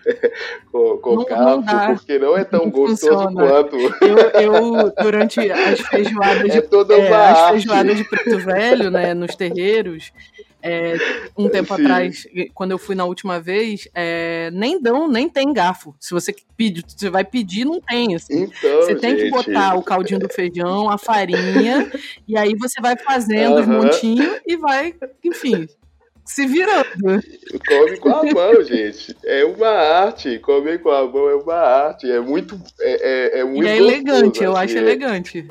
com, com não, carro, não porque não é tão não gostoso funciona. quanto. Eu, eu, durante as feijoadas, é de, é, as feijoadas de preto velho, né, nos terreiros, é, um tempo Sim. atrás, quando eu fui na última vez, é, nem dão, nem tem garfo. Se você pedir, você vai pedir, não tem. Assim. Então, você tem gente... que botar o caldinho do feijão, a farinha, e aí você vai fazendo uh -huh. os montinhos e vai, enfim, se virando. Come com a mão, gente. É uma arte. Comer com a mão é uma arte. É muito. É, é, é muito. E é elegante, eu acho assim. elegante.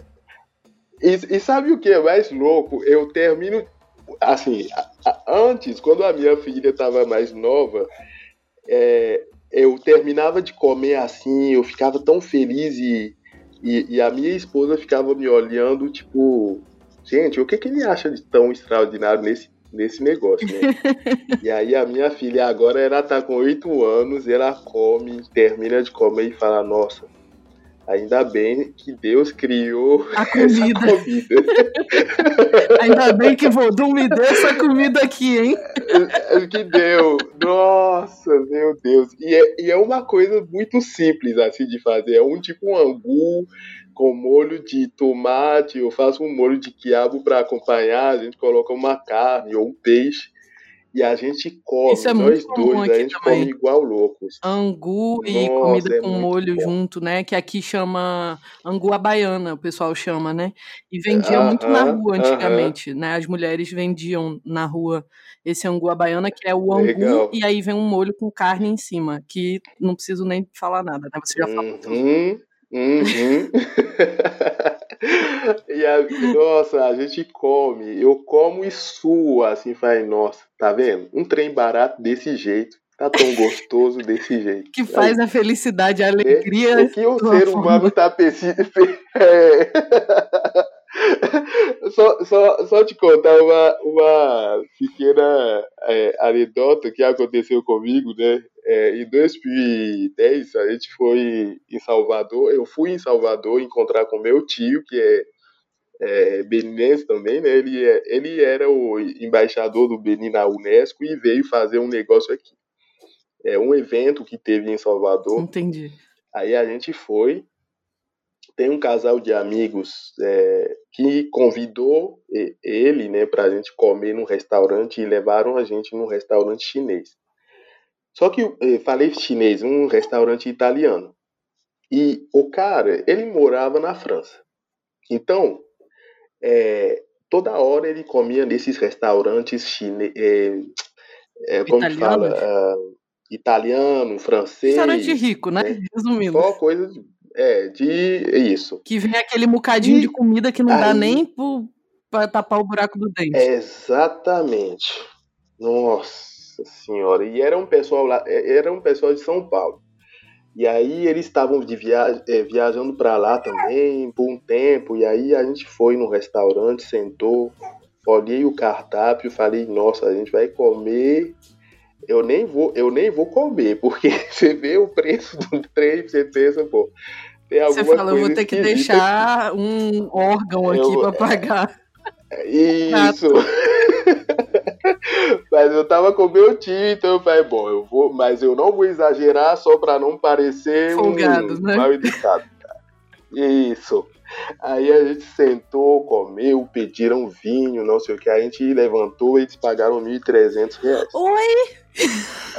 E, e, sabe o que é mais louco? Eu termino assim, antes, quando a minha filha estava mais nova, é, eu terminava de comer assim, eu ficava tão feliz e, e, e, a minha esposa ficava me olhando, tipo, gente, o que, que ele acha de tão extraordinário nesse, nesse negócio, né? e aí a minha filha agora, ela tá com oito anos, ela come, termina de comer e fala, nossa, Ainda bem que Deus criou a comida. comida. Ainda bem que Vodum me deu essa comida aqui, hein? É, que deu. Nossa, meu Deus. E é, e é uma coisa muito simples assim de fazer. É um tipo um angu com molho de tomate. Eu faço um molho de quiabo para acompanhar. A gente coloca uma carne ou um peixe e a gente come, Isso é nós dois, a gente também. come igual loucos. Angu Nossa, e comida é com molho bom. junto, né? Que aqui chama angu baiana, o pessoal chama, né? E vendia uh -huh, muito na rua antigamente, uh -huh. né? As mulheres vendiam na rua esse angu baiana, que é o angu, Legal. e aí vem um molho com carne em cima, que não preciso nem falar nada, né? Você já falou tudo. Uhum. uhum. a, nossa, a gente come, eu como e suo, assim, faz, nossa, tá vendo? Um trem barato desse jeito. tá tão gostoso desse jeito. Que faz Aí, a felicidade, a é, alegria. O que o ser humano tá pensando. É. só, só, só te contar uma, uma pequena é, anedota que aconteceu comigo, né? É, em 2010, a gente foi em Salvador. Eu fui em Salvador encontrar com meu tio, que é, é beninense também, né? Ele, é, ele era o embaixador do Benin na Unesco e veio fazer um negócio aqui. É um evento que teve em Salvador. Entendi. Aí a gente foi tem um casal de amigos é, que convidou ele, né, para a gente comer num restaurante e levaram a gente num restaurante chinês. Só que eu falei chinês, um restaurante italiano. E o cara, ele morava na França. Então, é, toda hora ele comia nesses restaurantes chineses. É, é, como italiano. fala? Uh, italiano, francês. Restaurante rico, né? né? Resumindo. Só coisa de é, de isso. Que vem aquele bocadinho e... de comida que não Aí... dá nem pro, pra tapar o buraco do dente. Exatamente. Nossa senhora. E era um pessoal lá, é, era um pessoal de São Paulo. E aí eles estavam de via é, viajando para lá também por um tempo. E aí a gente foi no restaurante, sentou, olhei o cardápio, falei, nossa, a gente vai comer eu nem vou, eu nem vou comer, porque você vê o preço do trem, você pensa, pô, tem alguma Você fala, eu vou ter que deixar um órgão aqui para pagar. Isso. mas eu tava com meu tio, então eu falei, bom, eu vou, mas eu não vou exagerar só para não parecer Folgado, um né? mal educado. Isso. Aí a gente sentou, comeu, pediram vinho, não sei o que. A gente levantou e eles pagaram 1.300 reais. Oi!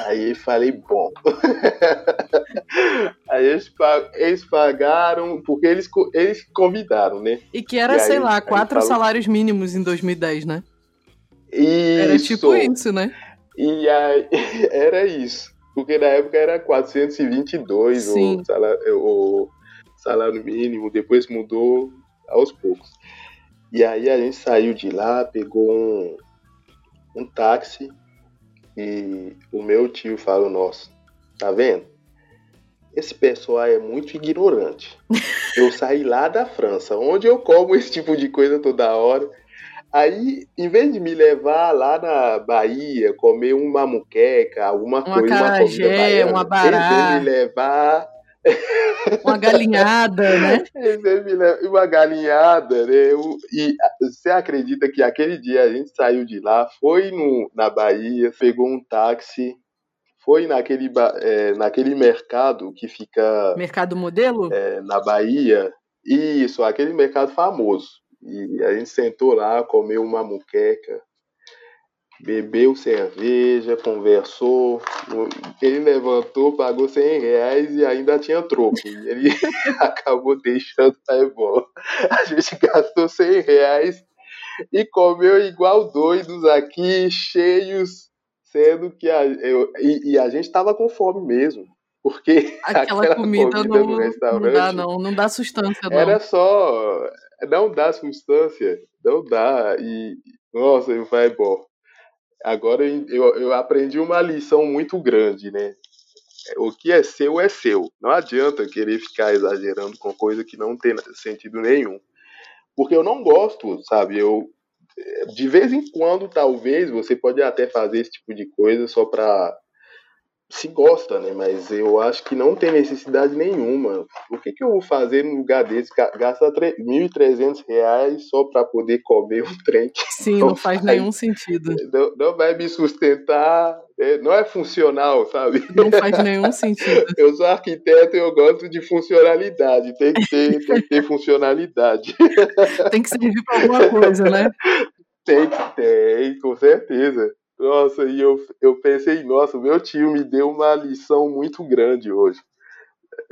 Aí falei, bom. Aí eles, eles, pagaram, porque eles, eles convidaram, né? E que era, e sei aí, lá, quatro salários mínimos em 2010, né? Isso. Era tipo isso, né? E aí, era isso. Porque na época era 422 Sim. o salário, o salário mínimo, depois mudou aos poucos. E aí a gente saiu de lá, pegou um, um táxi e o meu tio falou, nossa, tá vendo? Esse pessoal é muito ignorante. Eu saí lá da França, onde eu como esse tipo de coisa toda hora. Aí, em vez de me levar lá na Bahia, comer uma muqueca, alguma uma coisa, carajé, uma comida baiana, uma bará. me levar uma galinhada, né? Uma galinhada, né? E você acredita que aquele dia a gente saiu de lá, foi no, na Bahia, pegou um táxi, foi naquele, é, naquele mercado que fica. Mercado Modelo? É, na Bahia. Isso, aquele mercado famoso. E a gente sentou lá, comeu uma muqueca bebeu cerveja, conversou. Ele levantou, pagou 100 reais e ainda tinha troco. Ele acabou deixando aí bom. A gente gastou 100 reais e comeu igual doidos aqui, cheios, sendo que a, eu, e, e a gente tava com fome mesmo. Porque aquela, comida, comida, não, no restaurante não dá, não, não dá sustância. Não. Era só. Não dá sustância, não dá. E, nossa, vai bom agora eu, eu aprendi uma lição muito grande, né? O que é seu é seu. Não adianta querer ficar exagerando com coisa que não tem sentido nenhum. Porque eu não gosto, sabe? Eu de vez em quando, talvez, você pode até fazer esse tipo de coisa só para se gosta, né? Mas eu acho que não tem necessidade nenhuma. O que, que eu vou fazer num lugar desse? Gastar 1.300 reais só para poder comer um trem? Sim, não, não faz, nenhum sentido. Não, não, vai me sustentar, é, não é funcional, sabe? Não faz nenhum sentido. Eu sou arquiteto e eu gosto de funcionalidade. Tem que ter, tem que ter funcionalidade. Tem que servir para alguma coisa, né? Tem que ter, com certeza. Nossa, e eu, eu pensei, nossa, meu tio me deu uma lição muito grande hoje.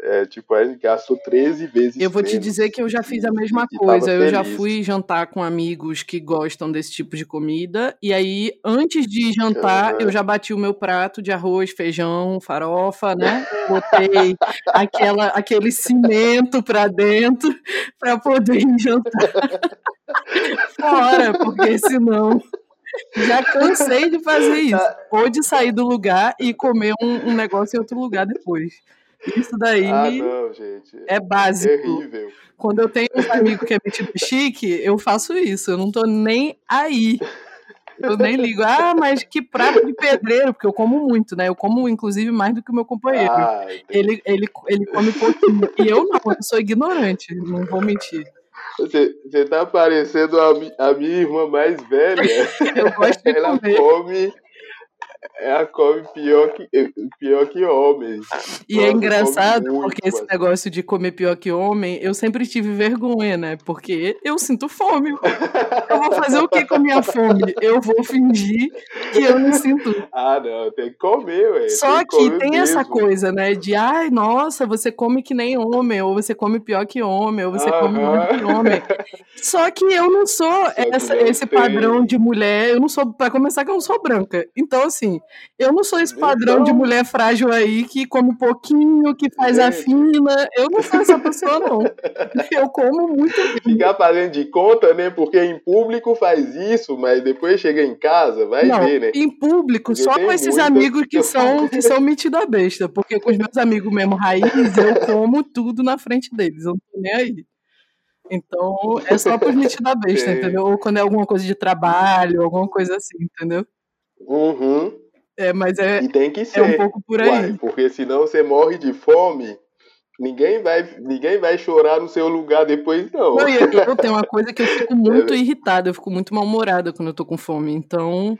É, tipo, gente gastou 13 vezes. Eu vou te dizer que eu já fiz a mesma coisa. Eu já fui jantar com amigos que gostam desse tipo de comida. E aí, antes de jantar, uhum. eu já bati o meu prato de arroz, feijão, farofa, né? Botei aquela, aquele cimento pra dentro para poder jantar. Fora, porque senão Já cansei de fazer isso. Tá. Ou de sair do lugar e comer um, um negócio em outro lugar depois. Isso daí ah, não, é básico. Terrível. Quando eu tenho um amigo que é metido chique, eu faço isso. Eu não tô nem aí. Eu nem ligo. Ah, mas que prato de pedreiro, porque eu como muito, né? Eu como, inclusive, mais do que o meu companheiro. Ah, ele, ele, ele come pouquinho. E eu não, eu sou ignorante, não vou mentir. Você, tá parecendo a, a minha irmã mais velha. eu gosto de Ela comer. come ela come pior que, pior que homens. E é engraçado porque esse negócio de comer pior que homem, eu sempre tive vergonha, né? Porque eu sinto fome. Eu vou fazer o que com a minha fome? Eu vou fingir que eu não sinto. Ah, não, tem que comer, ué. Só tem que, que tem mesmo. essa coisa, né? De ai, nossa, você come que nem homem, ou você come pior que homem, ou você uh -huh. come mais que homem. Só que eu não sou essa, esse tem. padrão de mulher, eu não sou, para começar, que eu não sou branca. Então, assim, eu não sou esse padrão então... de mulher frágil aí que come pouquinho, que faz a fina. Eu não sou essa pessoa, não. Eu como muito. Ficar fazendo de conta, né? Porque em público faz isso, mas depois chega em casa, vai não, ver, né? Em público, porque só com esses amigos que são, que são metida besta. Porque com os meus amigos mesmo raiz, eu como tudo na frente deles. Eu não tô nem aí. Então, é só por metida besta, entendeu? Ou quando é alguma coisa de trabalho, alguma coisa assim, entendeu? Uhum. É, mas é, e tem que ser. é um pouco por aí. Uai, porque senão você morre de fome, ninguém vai, ninguém vai chorar no seu lugar depois, não. não eu, eu tenho uma coisa que eu fico muito é. irritada, eu fico muito mal-humorada quando eu tô com fome. Então,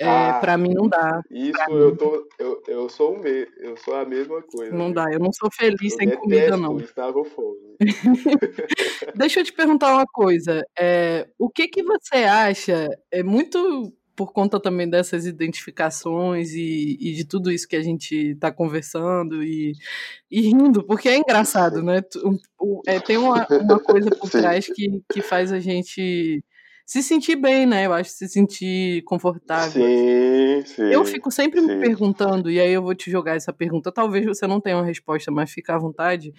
é, ah, pra mim não dá. Isso eu tô. Eu, eu sou o me, eu sou a mesma coisa. Não dá, eu não sou feliz eu sem comida, não. Estar com fome. Deixa eu te perguntar uma coisa. É, o que que você acha? É muito por conta também dessas identificações e, e, de tudo isso que a gente está conversando e, e, rindo, porque é engraçado, né? É, tem uma, uma coisa por trás que, que faz a gente se sentir bem, né? Eu acho se sentir confortável. Sim, sim. Eu fico sempre sim. me perguntando, e aí eu vou te jogar essa pergunta. Talvez você não tenha uma resposta, mas fica à vontade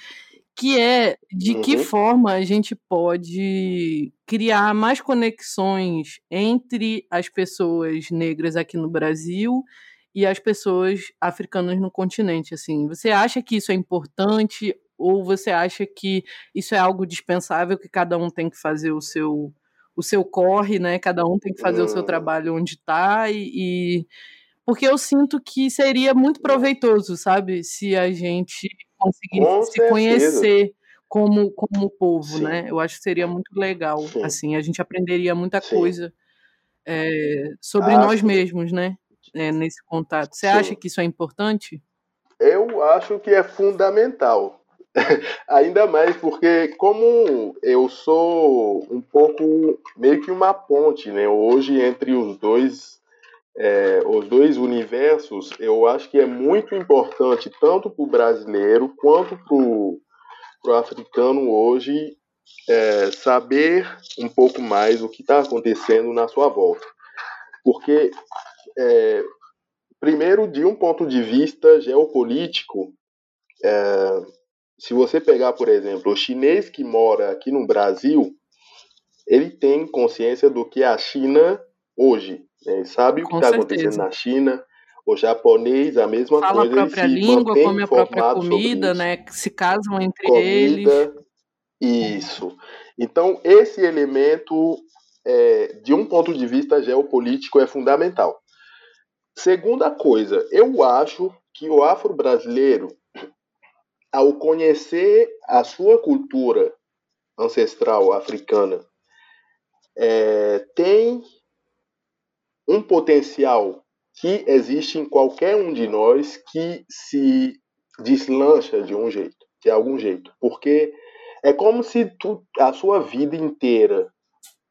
que é de uhum. que forma a gente pode criar mais conexões entre as pessoas negras aqui no Brasil e as pessoas africanas no continente, assim. Você acha que isso é importante ou você acha que isso é algo dispensável que cada um tem que fazer o seu o seu corre, né? Cada um tem que fazer uhum. o seu hum. trabalho onde está e, e porque eu sinto que seria muito proveitoso, sabe, se a gente conseguisse Com se certeza. conhecer como como povo, Sim. né? Eu acho que seria muito legal, Sim. assim, a gente aprenderia muita Sim. coisa é, sobre Ah, nós mesmos, né? É, nesse contato. Você acha que isso é importante? Eu acho que é fundamental. Ainda mais porque, como eu sou um pouco meio que uma ponte, né? Hoje entre os dois, é, os dois universos, eu acho que é muito importante tanto para o brasileiro quanto para o africano hoje é, saber um pouco mais o que está acontecendo na sua volta, porque é, primeiro de um ponto de vista geopolítico é, se você pegar, por exemplo, o chinês que mora aqui no Brasil, ele tem consciência do que é a China hoje. Né? Sabe o que está acontecendo na China. O japonês, a mesma Fala a coisa, ele própria se língua, come a própria comida, né? Se casam entre eles. Comida, isso. Então, esse elemento, é, de um ponto de vista geopolítico, é fundamental. Segunda coisa, eu acho que o afro-brasileiro, ao conhecer a sua cultura ancestral africana, é, tem um potencial que existe em qualquer um de nós que se deslancha de um jeito, de algum jeito, porque é como se tu, a sua vida inteira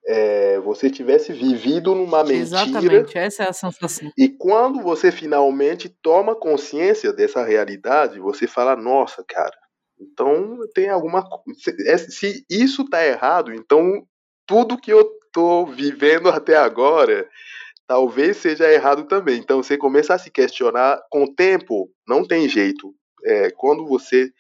é, você tivesse vivido numa mentira Exatamente, essa é a sensação. e quando você finalmente toma consciência dessa realidade, você fala: Nossa, cara, então tem alguma coisa. Se isso tá errado, então tudo que eu tô vivendo até agora talvez seja errado também. Então você começa a se questionar com o tempo, não tem jeito. É, quando você,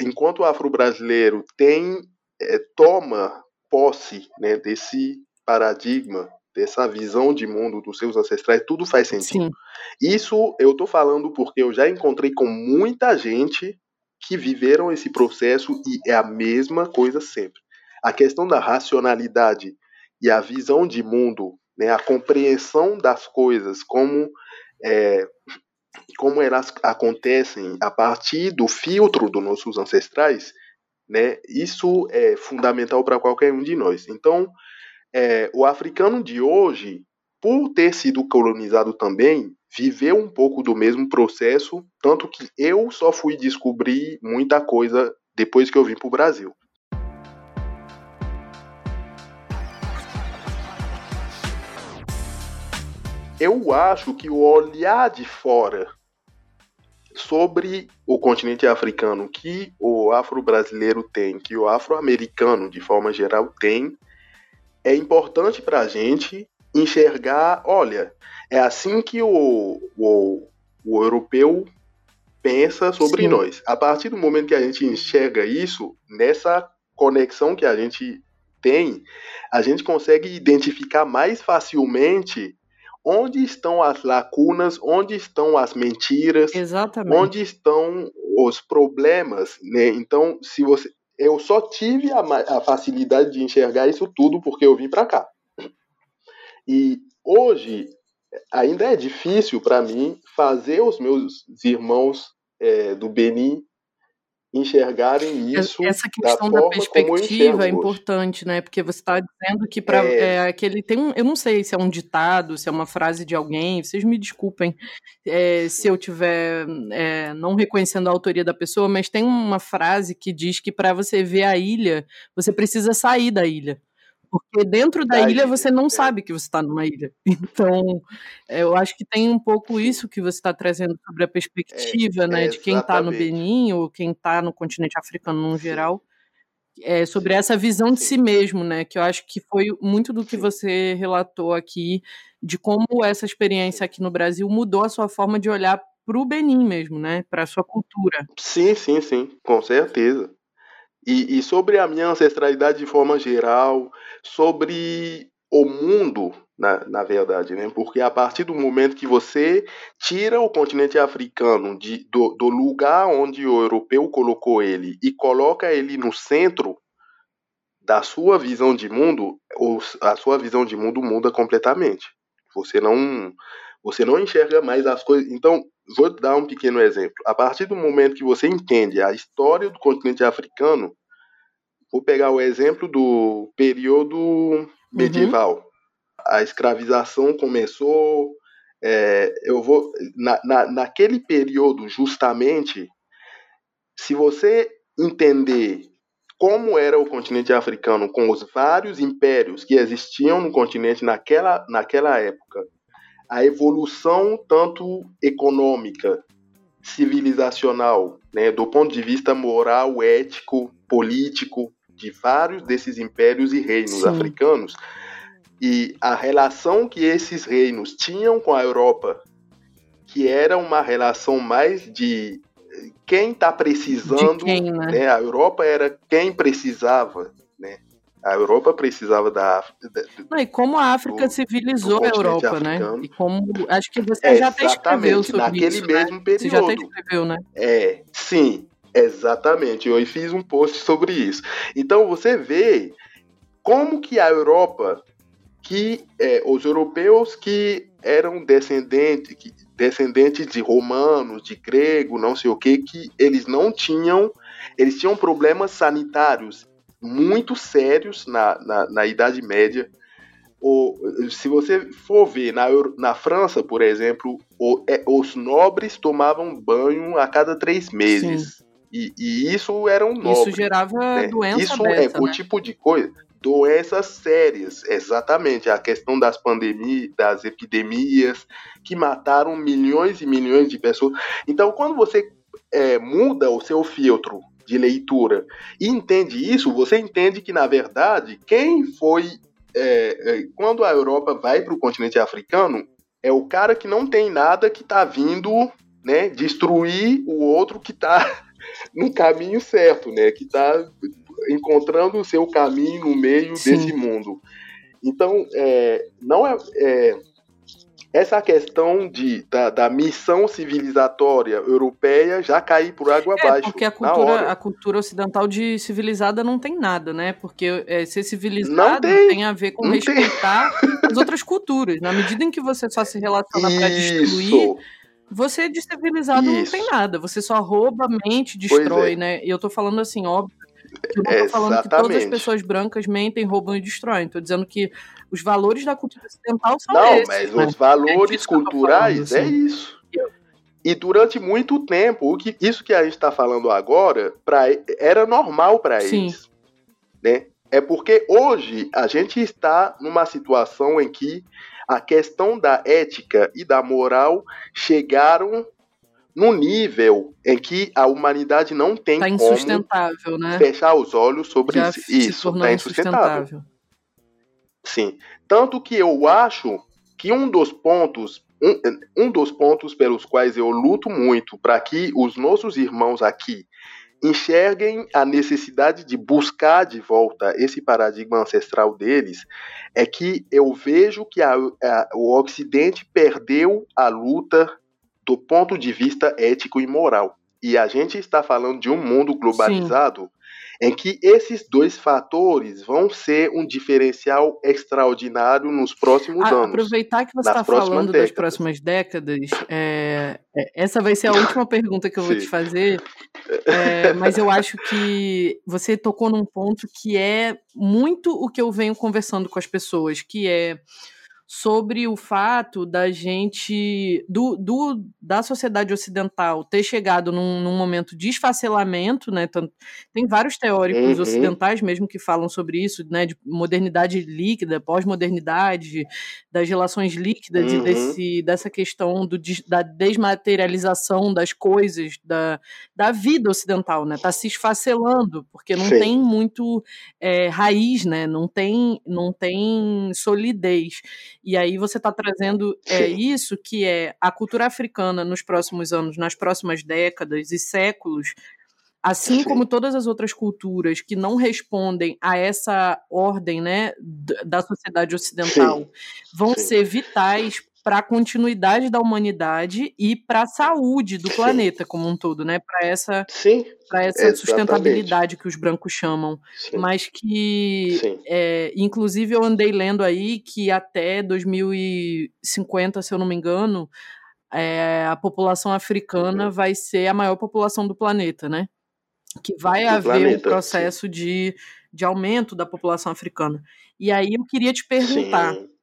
enquanto afro-brasileiro, tem, é, toma posse né, desse paradigma, dessa visão de mundo dos seus ancestrais, tudo faz sentido. Sim. Isso eu estou falando porque eu já encontrei com muita gente que viveram esse processo e é a mesma coisa sempre. A questão da racionalidade e a visão de mundo, né, a compreensão das coisas, como é, como elas acontecem a partir do filtro dos nossos ancestrais, né, isso é fundamental para qualquer um de nós. Então, é, o africano de hoje, por ter sido colonizado também, viveu um pouco do mesmo processo, tanto que eu só fui descobrir muita coisa depois que eu vim para o Brasil. Eu acho que o olhar de fora sobre o continente africano que o afro-brasileiro tem, que o afro-americano de forma geral tem, é importante para a gente enxergar, olha, é assim que o, o, o europeu pensa sobre Sim. nós. A partir do momento que a gente enxerga isso, nessa conexão que a gente tem, a gente consegue identificar mais facilmente onde estão as lacunas, onde estão as mentiras, Exatamente. onde estão os problemas, né? Então, se você, eu só tive a, a facilidade de enxergar isso tudo porque eu vim para cá. E hoje ainda é difícil para mim fazer os meus irmãos é, do Benin enxergarem isso. Essa questão da, da perspectiva é importante, né? Porque você está dizendo que para é... é, aquele tem um, eu não sei se é um ditado, se é uma frase de alguém. Vocês me desculpem é, se eu tiver é, não reconhecendo a autoria da pessoa, mas tem uma frase que diz que para você ver a ilha, você precisa sair da ilha. Porque dentro da, da ilha, ilha você não é. sabe que você está numa ilha. Então, eu acho que tem um pouco isso que você está trazendo sobre a perspectiva, é, né, de quem está no Benin ou quem está no continente africano no geral, é, sobre essa visão de si mesmo, né, que eu acho que foi muito do que você relatou aqui, de como essa experiência aqui no Brasil mudou a sua forma de olhar para o Benin mesmo, né, para a sua cultura. Sim, sim, sim, com certeza. E, e sobre a minha ancestralidade de forma geral, sobre o mundo, na, na verdade, né? Porque a partir do momento que você tira o continente africano de, do, do lugar onde o europeu colocou ele e coloca ele no centro da sua visão de mundo, a sua visão de mundo muda completamente. Você não, você não enxerga mais as coisas. Então, vou dar um pequeno exemplo. A partir do momento que você entende a história do continente africano, vou pegar o exemplo do período uhum. medieval. Uhum. A escravização começou. É, eu vou na, na, naquele período justamente, se você entender como era o continente africano com os vários impérios que existiam no continente naquela, naquela época, a evolução tanto econômica, civilizacional, né, do ponto de vista moral, ético, político, de vários desses impérios e reinos Sim. africanos, e a relação que esses reinos tinham com a Europa, que era uma relação mais de quem está precisando, quem, né? né? A Europa era quem precisava? A Europa precisava da África. Não, e como a África do, civilizou a Europa, né? africano. né? E como acho que você é, já até escreveu sobre naquele isso, né? mesmo né? período. Você já até escreveu, né? É, sim, exatamente. Eu fiz um post sobre isso. Então você vê como que a Europa, que é, os europeus que eram descendentes, que, descendentes de romanos, de grego, não sei o que, que eles não tinham, eles tinham problemas sanitários muito sérios na, na, na Idade Média. O, se você for ver na, na França, por exemplo, o, é, os nobres tomavam banho a cada três meses. E, e, isso era um nobre. Isso gerava né? doença Isso é dessa, é o tipo de coisa. Doenças sérias, exatamente. A questão das pandemias, das epidemias, que mataram milhões e milhões de pessoas. Então, quando você é, muda o seu filtro de leitura e entende isso, você entende que, na verdade, quem foi. É, é, quando a Europa vai para o continente africano, é o cara que não tem nada que está vindo né, destruir o outro que está no caminho certo, né, que está encontrando o seu caminho no meio Sim. desse mundo. Então, é, não é, é essa questão de, da, da, missão civilizatória europeia já cair por água é, abaixo. Porque a cultura, a cultura ocidental de civilizada não tem nada, né? Porque é, ser civilizado tem, tem, a ver com respeitar tem. as outras culturas. Na medida em que você só se relaciona para destruir, você de civilizado Isso. não tem nada. Você só rouba, mente, destrói, é. né? E eu tô falando assim, óbvio. Eu não tô falando que todas as pessoas brancas mentem, roubam e destroem. Tô dizendo que os valores da cultura ocidental são Não, esses, mas né? os valores é culturais falando, é assim. isso. E durante muito tempo, o que, isso que a gente está falando agora, pra, era normal para eles. Né? É porque hoje a gente está numa situação em que a questão da ética e da moral chegaram no nível em que a humanidade não tem tá como né? fechar os olhos sobre Já isso. Está insustentável. Sim. Tanto que eu acho que um dos pontos, um, um dos pontos pelos quais eu luto muito para que os nossos irmãos aqui enxerguem a necessidade de buscar de volta esse paradigma ancestral deles, é que eu vejo que a, a, o Ocidente perdeu a luta do ponto de vista ético e moral. E a gente está falando de um mundo globalizado Sim em que esses dois fatores vão ser um diferencial extraordinário nos próximos ah, anos. Aproveitar que você está falando décadas. das próximas décadas, é, é, essa vai ser a última pergunta que eu vou te fazer, é, mas eu acho que você tocou num ponto que é muito o que eu venho conversando com as pessoas, que é sobre o fato da gente, do, do da sociedade ocidental ter chegado num, num momento de esfacelamento, né? Tem vários teóricos uhum. ocidentais mesmo que falam sobre isso, né? De modernidade líquida, pós-modernidade, das relações líquidas uhum. e desse, dessa questão do, da desmaterialização das coisas, da, da vida ocidental, né? Tá se esfacelando, porque não Sim. tem muito é, raiz, né? Não tem, não tem solidez. E aí você está trazendo é, isso, que é a cultura africana nos próximos anos, nas próximas décadas e séculos, assim Sim. como todas as outras culturas que não respondem a essa ordem né, da sociedade ocidental, Sim. vão Sim. ser vitais para a continuidade da humanidade e para a saúde do Sim. planeta como um todo, né? Para essa, para essa sustentabilidade que os brancos chamam, Sim. mas que, é, inclusive, eu andei lendo aí que até 2050, se eu não me engano, é, a população africana uhum. vai ser a maior população do planeta, né? Que vai do haver planeta, um processo de, de aumento da população africana. E aí eu queria te perguntar. Sim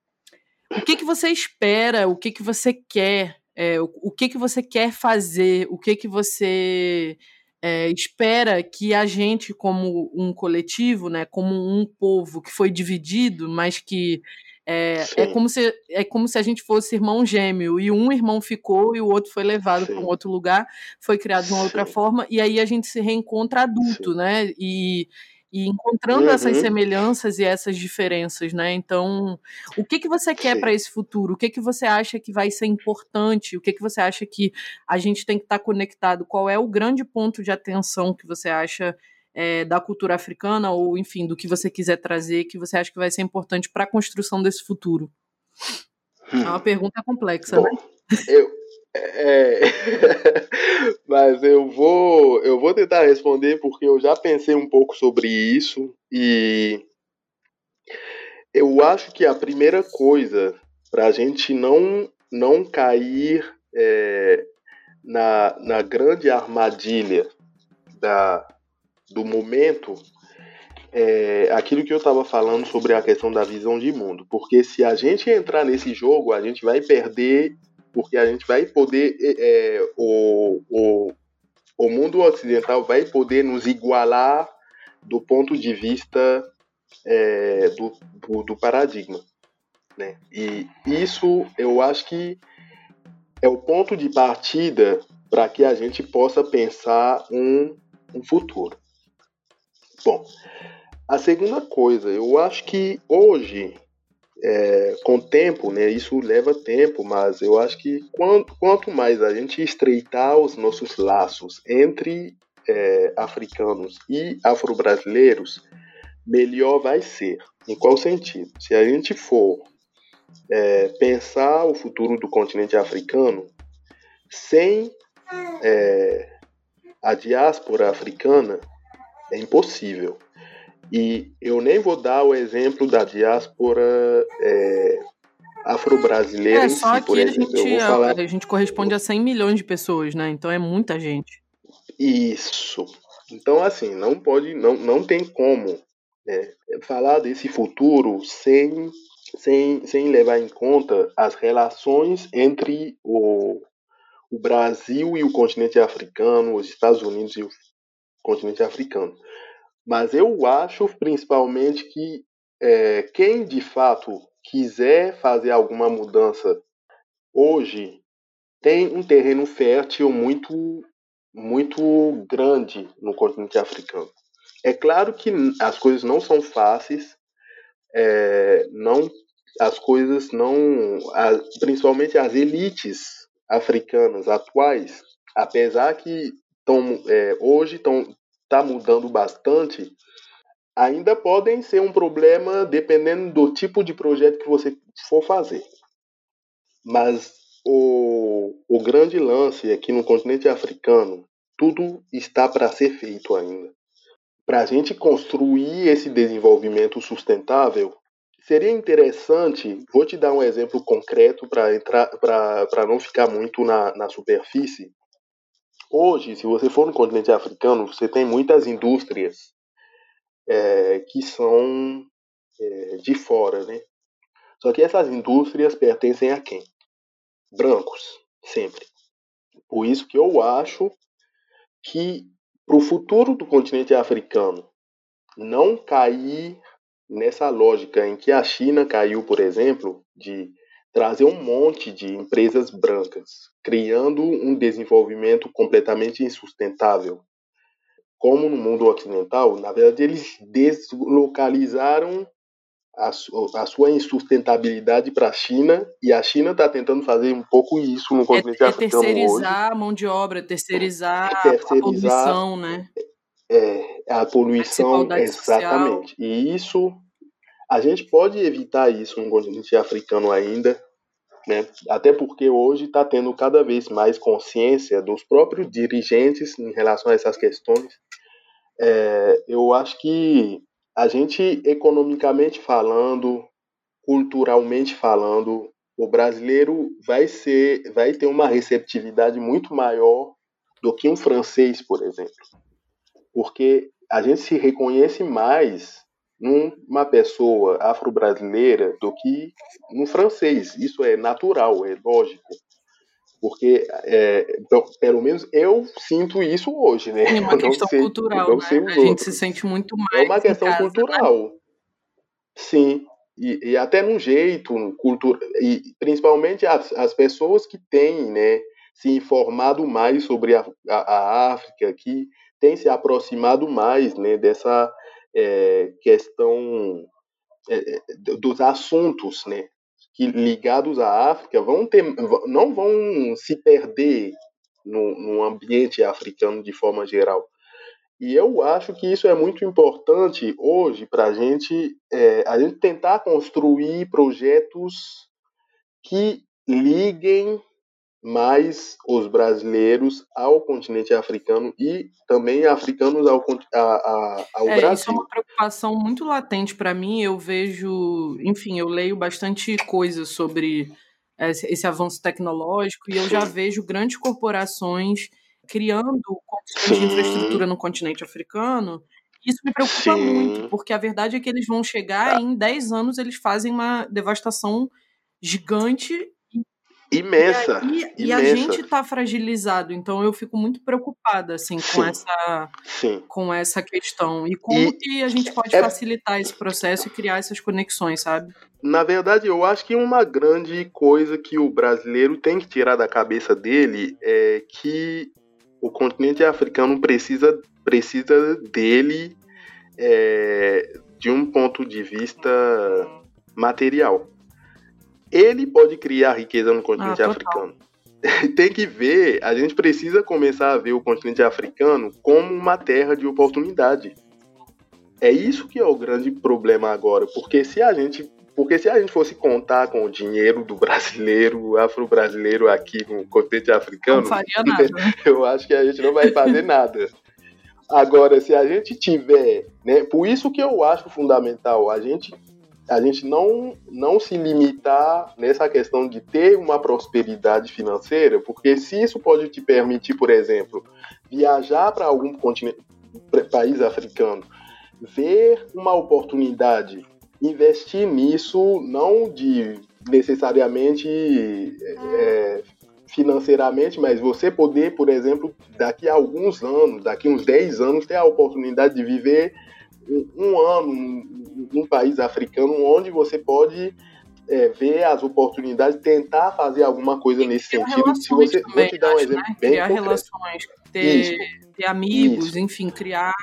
o que, que você espera, o que, que você quer, é, o, o, que, que você quer fazer, o que, que você é, espera que a gente, como um coletivo, né, como um povo que foi dividido, mas que é, é, como se, é como se a gente fosse irmão gêmeo e um irmão ficou e o outro foi levado para um outro lugar, foi criado de uma Sim. outra forma, e aí a gente se reencontra adulto, Sim. né? E, e encontrando uhum. essas semelhanças e essas diferenças, né? Então, o que que você quer para esse futuro? O que que você acha que vai ser importante? O que que você acha que a gente tem que estar tá conectado? Qual é o grande ponto de atenção que você acha é, da cultura africana ou, enfim, do que você quiser trazer que você acha que vai ser importante para a construção desse futuro? Hum. É uma pergunta complexa, Bom, né? Eu, é... Mas eu vou, eu vou tentar responder porque eu já pensei um pouco sobre isso e eu acho que a primeira coisa para a gente não, não cair é, na, na grande armadilha da, do momento é aquilo que eu estava falando sobre a questão da visão de mundo. Porque se a gente entrar nesse jogo, a gente vai perder porque a gente vai poder, é, é, o, o, o mundo ocidental vai poder nos igualar do ponto de vista é, do, do, do, paradigma. Né? E isso eu acho que é o ponto de partida para que a gente possa pensar um, um futuro. Bom, a segunda coisa, eu acho que hoje é, com tempo, né, isso leva tempo, mas eu acho que quanto, quanto mais a gente estreitar os nossos laços entre é, africanos e afro-brasileiros, melhor vai ser. Em qual sentido? Se a gente for é, pensar o futuro do continente africano sem é, a diáspora africana, é impossível. E eu nem vou dar o exemplo da diáspora é, afro-brasileira é, só si, por exemplo. A gente, falar... a gente corresponde a 100 milhões de pessoas, né? Então é muita gente. Isso. Então, assim, não pode, não, não tem como né, falar desse futuro sem, sem, sem levar em conta as relações entre o, o Brasil e o continente africano, os Estados Unidos e o continente africano. Mas eu acho, principalmente, que é, quem de fato quiser fazer alguma mudança hoje tem um terreno fértil muito muito grande no continente africano. É claro que as coisas não são fáceis, é, não as coisas não, principalmente as elites africanas atuais, apesar que tão, é, hoje estão tá mudando bastante, ainda podem ser um problema dependendo do tipo de projeto que você for fazer. Mas o, o grande lance aqui no continente africano, tudo está para ser feito ainda. Para a gente construir esse desenvolvimento sustentável, seria interessante, vou te dar um exemplo concreto para entrar para não ficar muito na, na superfície. Hoje, se você for no continente africano, você tem muitas indústrias é, que são é, de fora, né? Só que essas indústrias pertencem a quem? Brancos, sempre. Por isso que eu acho que para o futuro do continente africano não cair nessa lógica em que a China caiu, por exemplo, de trazer um monte de empresas brancas, criando um desenvolvimento completamente insustentável como no mundo ocidental, na verdade, eles deslocalizaram a, a sua insustentabilidade para a China e a China está tentando fazer um pouco isso no continente é, é africano terceirizar hoje. a mão de obra, terceirizar, terceirizar a poluição, né? É, a poluição, exatamente. Social. E isso, a gente pode evitar isso no continente africano ainda, né? Até porque hoje está tendo cada vez mais consciência dos próprios dirigentes em relação a essas questões. É, eu acho que a gente, economicamente falando, culturalmente falando, o brasileiro vai ser, vai ter uma receptividade muito maior do que um francês, por exemplo, porque a gente se reconhece mais numa pessoa afro-brasileira do que no francês. Isso é natural, é lógico. Porque, é, pelo menos eu sinto isso hoje, né? É uma questão sei, cultural, né? A outros. gente se sente muito mais. É uma questão casa, né? cultural. Né? Sim. E, e, até no jeito, cultura, e principalmente as, as pessoas que têm né, se informado mais sobre a, a, a África, que têm se aproximado mais né, dessa é, questão é, é dos assuntos, né, que ligados à África vão ter, não vão se perder no, no ambiente africano de forma geral. E eu acho que isso é muito importante hoje para a gente, é, a gente tentar construir projetos que liguem mais os brasileiros ao continente africano e também africanos ao, a, a, ao é, Brasil. Isso é uma preocupação muito latente para mim. Eu vejo, enfim, eu leio bastante coisas sobre esse, esse avanço tecnológico e eu já vejo grandes corporações criando condições de infraestrutura no continente africano. Isso me preocupa Sim. muito, porque a verdade é que eles vão chegar e em 10 anos eles fazem uma devastação gigante imensa. E, imensa. e a gente está fragilizado, então eu fico muito preocupada assim Sim. com essa Sim. com essa questão e como e que a gente pode é... facilitar esse processo e criar essas conexões, sabe? Na verdade, eu acho que uma grande coisa que o brasileiro tem que tirar da cabeça dele é que o continente africano precisa precisa dele é, de um ponto de vista material ele pode criar riqueza no continente ah, africano. Tem que ver, a gente precisa começar a ver o continente africano como uma terra de oportunidade. é isso que é o grande problema agora, porque se a gente porque se a gente fosse contar com o dinheiro do brasileiro, afro-brasileiro aqui no continente africano, não faria nada, né? eu acho que a gente não vai fazer nada. Agora, se a gente tiver, né, por isso que eu acho fundamental a gente a gente não não se limitar nessa questão de ter uma prosperidade financeira, porque se isso pode te permitir, por exemplo, viajar para algum continente, país africano, ver uma oportunidade, investir nisso, não de necessariamente é, financeiramente, mas você poder, por exemplo, daqui a alguns anos, daqui uns 10 anos, ter a oportunidade de viver um, um ano num país africano onde você pode é, ver as oportunidades, tentar fazer alguma coisa nesse sentido. Se você, também, vou te dar um exemplo né? bem Criar concreto. relações, ter, ter amigos, Isso. enfim, criar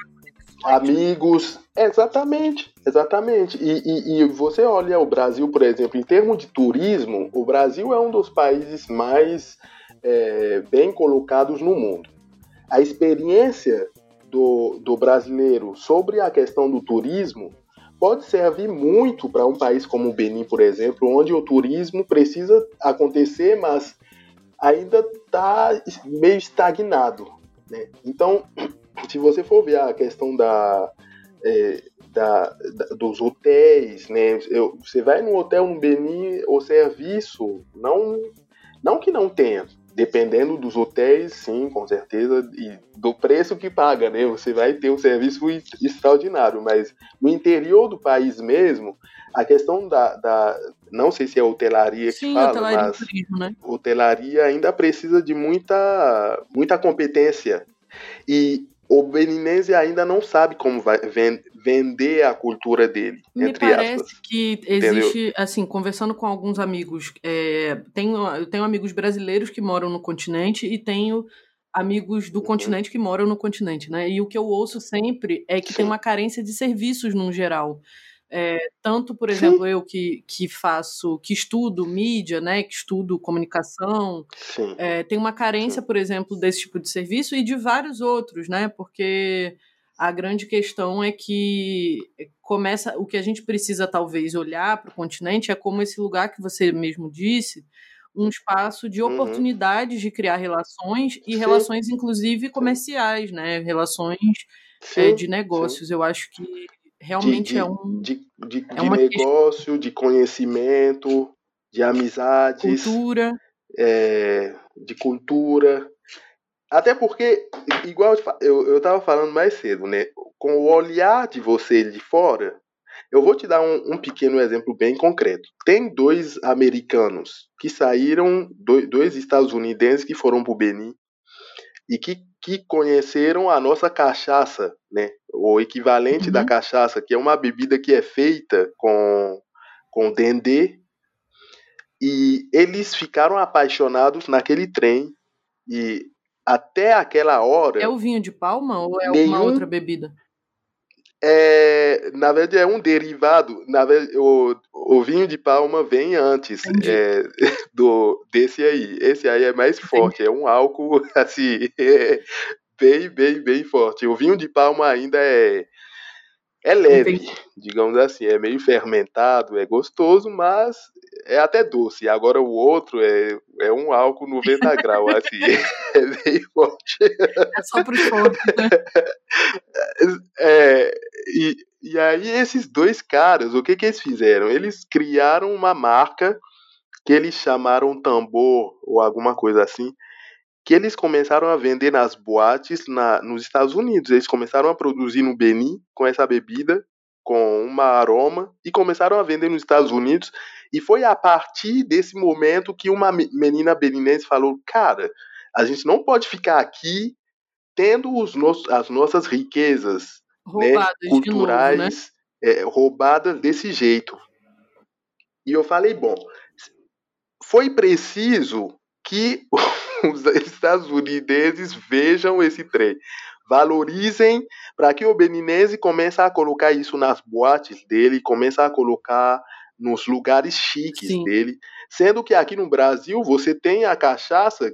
amigos. Exatamente, exatamente. E, e, e, você olha o Brasil, por exemplo, em termos de turismo, o Brasil é um dos países mais é, bem colocados no mundo. A experiência do, do brasileiro sobre a questão do turismo pode servir muito para um país como o Benin, por exemplo, onde o turismo precisa acontecer, mas ainda está meio estagnado. Né? Então, se você for ver a questão da, é, da, da, dos hotéis, né? Eu, você vai no hotel no Benin, o serviço, não, não que não tenha, dependendo dos hotéis, sim, com certeza, e do preço que paga, né? Você vai ter um serviço extraordinário, mas no interior do país mesmo, a questão da, da não sei se é hotelaria sim, que fala, hotelaria mas turismo, né? hotelaria ainda precisa de muita, muita competência. E o beninense ainda não sabe como vai vender a cultura dele. Me parece aspas. que existe, Entendeu? assim, conversando com alguns amigos, é, tenho, eu tenho amigos brasileiros que moram no continente e tenho amigos do uhum. continente que moram no continente, né? E o que eu ouço sempre é que Sim. tem uma carência de serviços no geral. É, tanto, por exemplo, Sim. eu que, que faço, que estudo mídia, né, que estudo comunicação, é, tem uma carência, Sim. por exemplo, desse tipo de serviço e de vários outros, né, porque a grande questão é que começa, o que a gente precisa talvez olhar para o continente é como esse lugar que você mesmo disse, um espaço de uhum. oportunidades uhum. de criar relações e Sim. relações, inclusive, comerciais, né, relações é, de negócios. Eu acho que realmente de, é um. De, de, é de negócio, questão... de conhecimento, de amizades. Cultura. É, de cultura. Até porque, igual eu, eu tava falando mais cedo, né? Com o olhar de você de fora, eu vou te dar um, um pequeno exemplo bem concreto. Tem dois americanos que saíram, dois, dois estadunidenses que foram para o Benin e que, que conheceram a nossa cachaça, né? O equivalente uhum. da cachaça, que é uma bebida que é feita com, com dendê. E eles ficaram apaixonados naquele trem. E até aquela hora. É o vinho de palma ou é nenhum, uma outra bebida? É, na verdade, é um derivado. Na verdade, o, o vinho de palma vem antes é, do desse aí. Esse aí é mais forte, é um álcool assim, é, bem, bem, bem forte. O vinho de palma ainda é, é leve, Entendi. digamos assim, é meio fermentado, é gostoso, mas é até doce. Agora o outro é, é um álcool 90 graus, assim, é bem forte. É só pro fortes, né? É, e, e aí esses dois caras, o que que eles fizeram? Eles criaram uma marca que eles chamaram tambor ou alguma coisa assim, que eles começaram a vender nas boates na, nos Estados Unidos. Eles começaram a produzir no Benin com essa bebida, com uma aroma, e começaram a vender nos Estados Unidos. E foi a partir desse momento que uma menina beninense falou: Cara, a gente não pode ficar aqui tendo os nossos, as nossas riquezas né, culturais de novo, né? é, roubadas desse jeito. E eu falei: Bom, foi preciso que os estadunidenses vejam esse trem, valorizem para que o beninense comece a colocar isso nas boates dele, comece a colocar nos lugares chiques Sim. dele, sendo que aqui no Brasil você tem a cachaça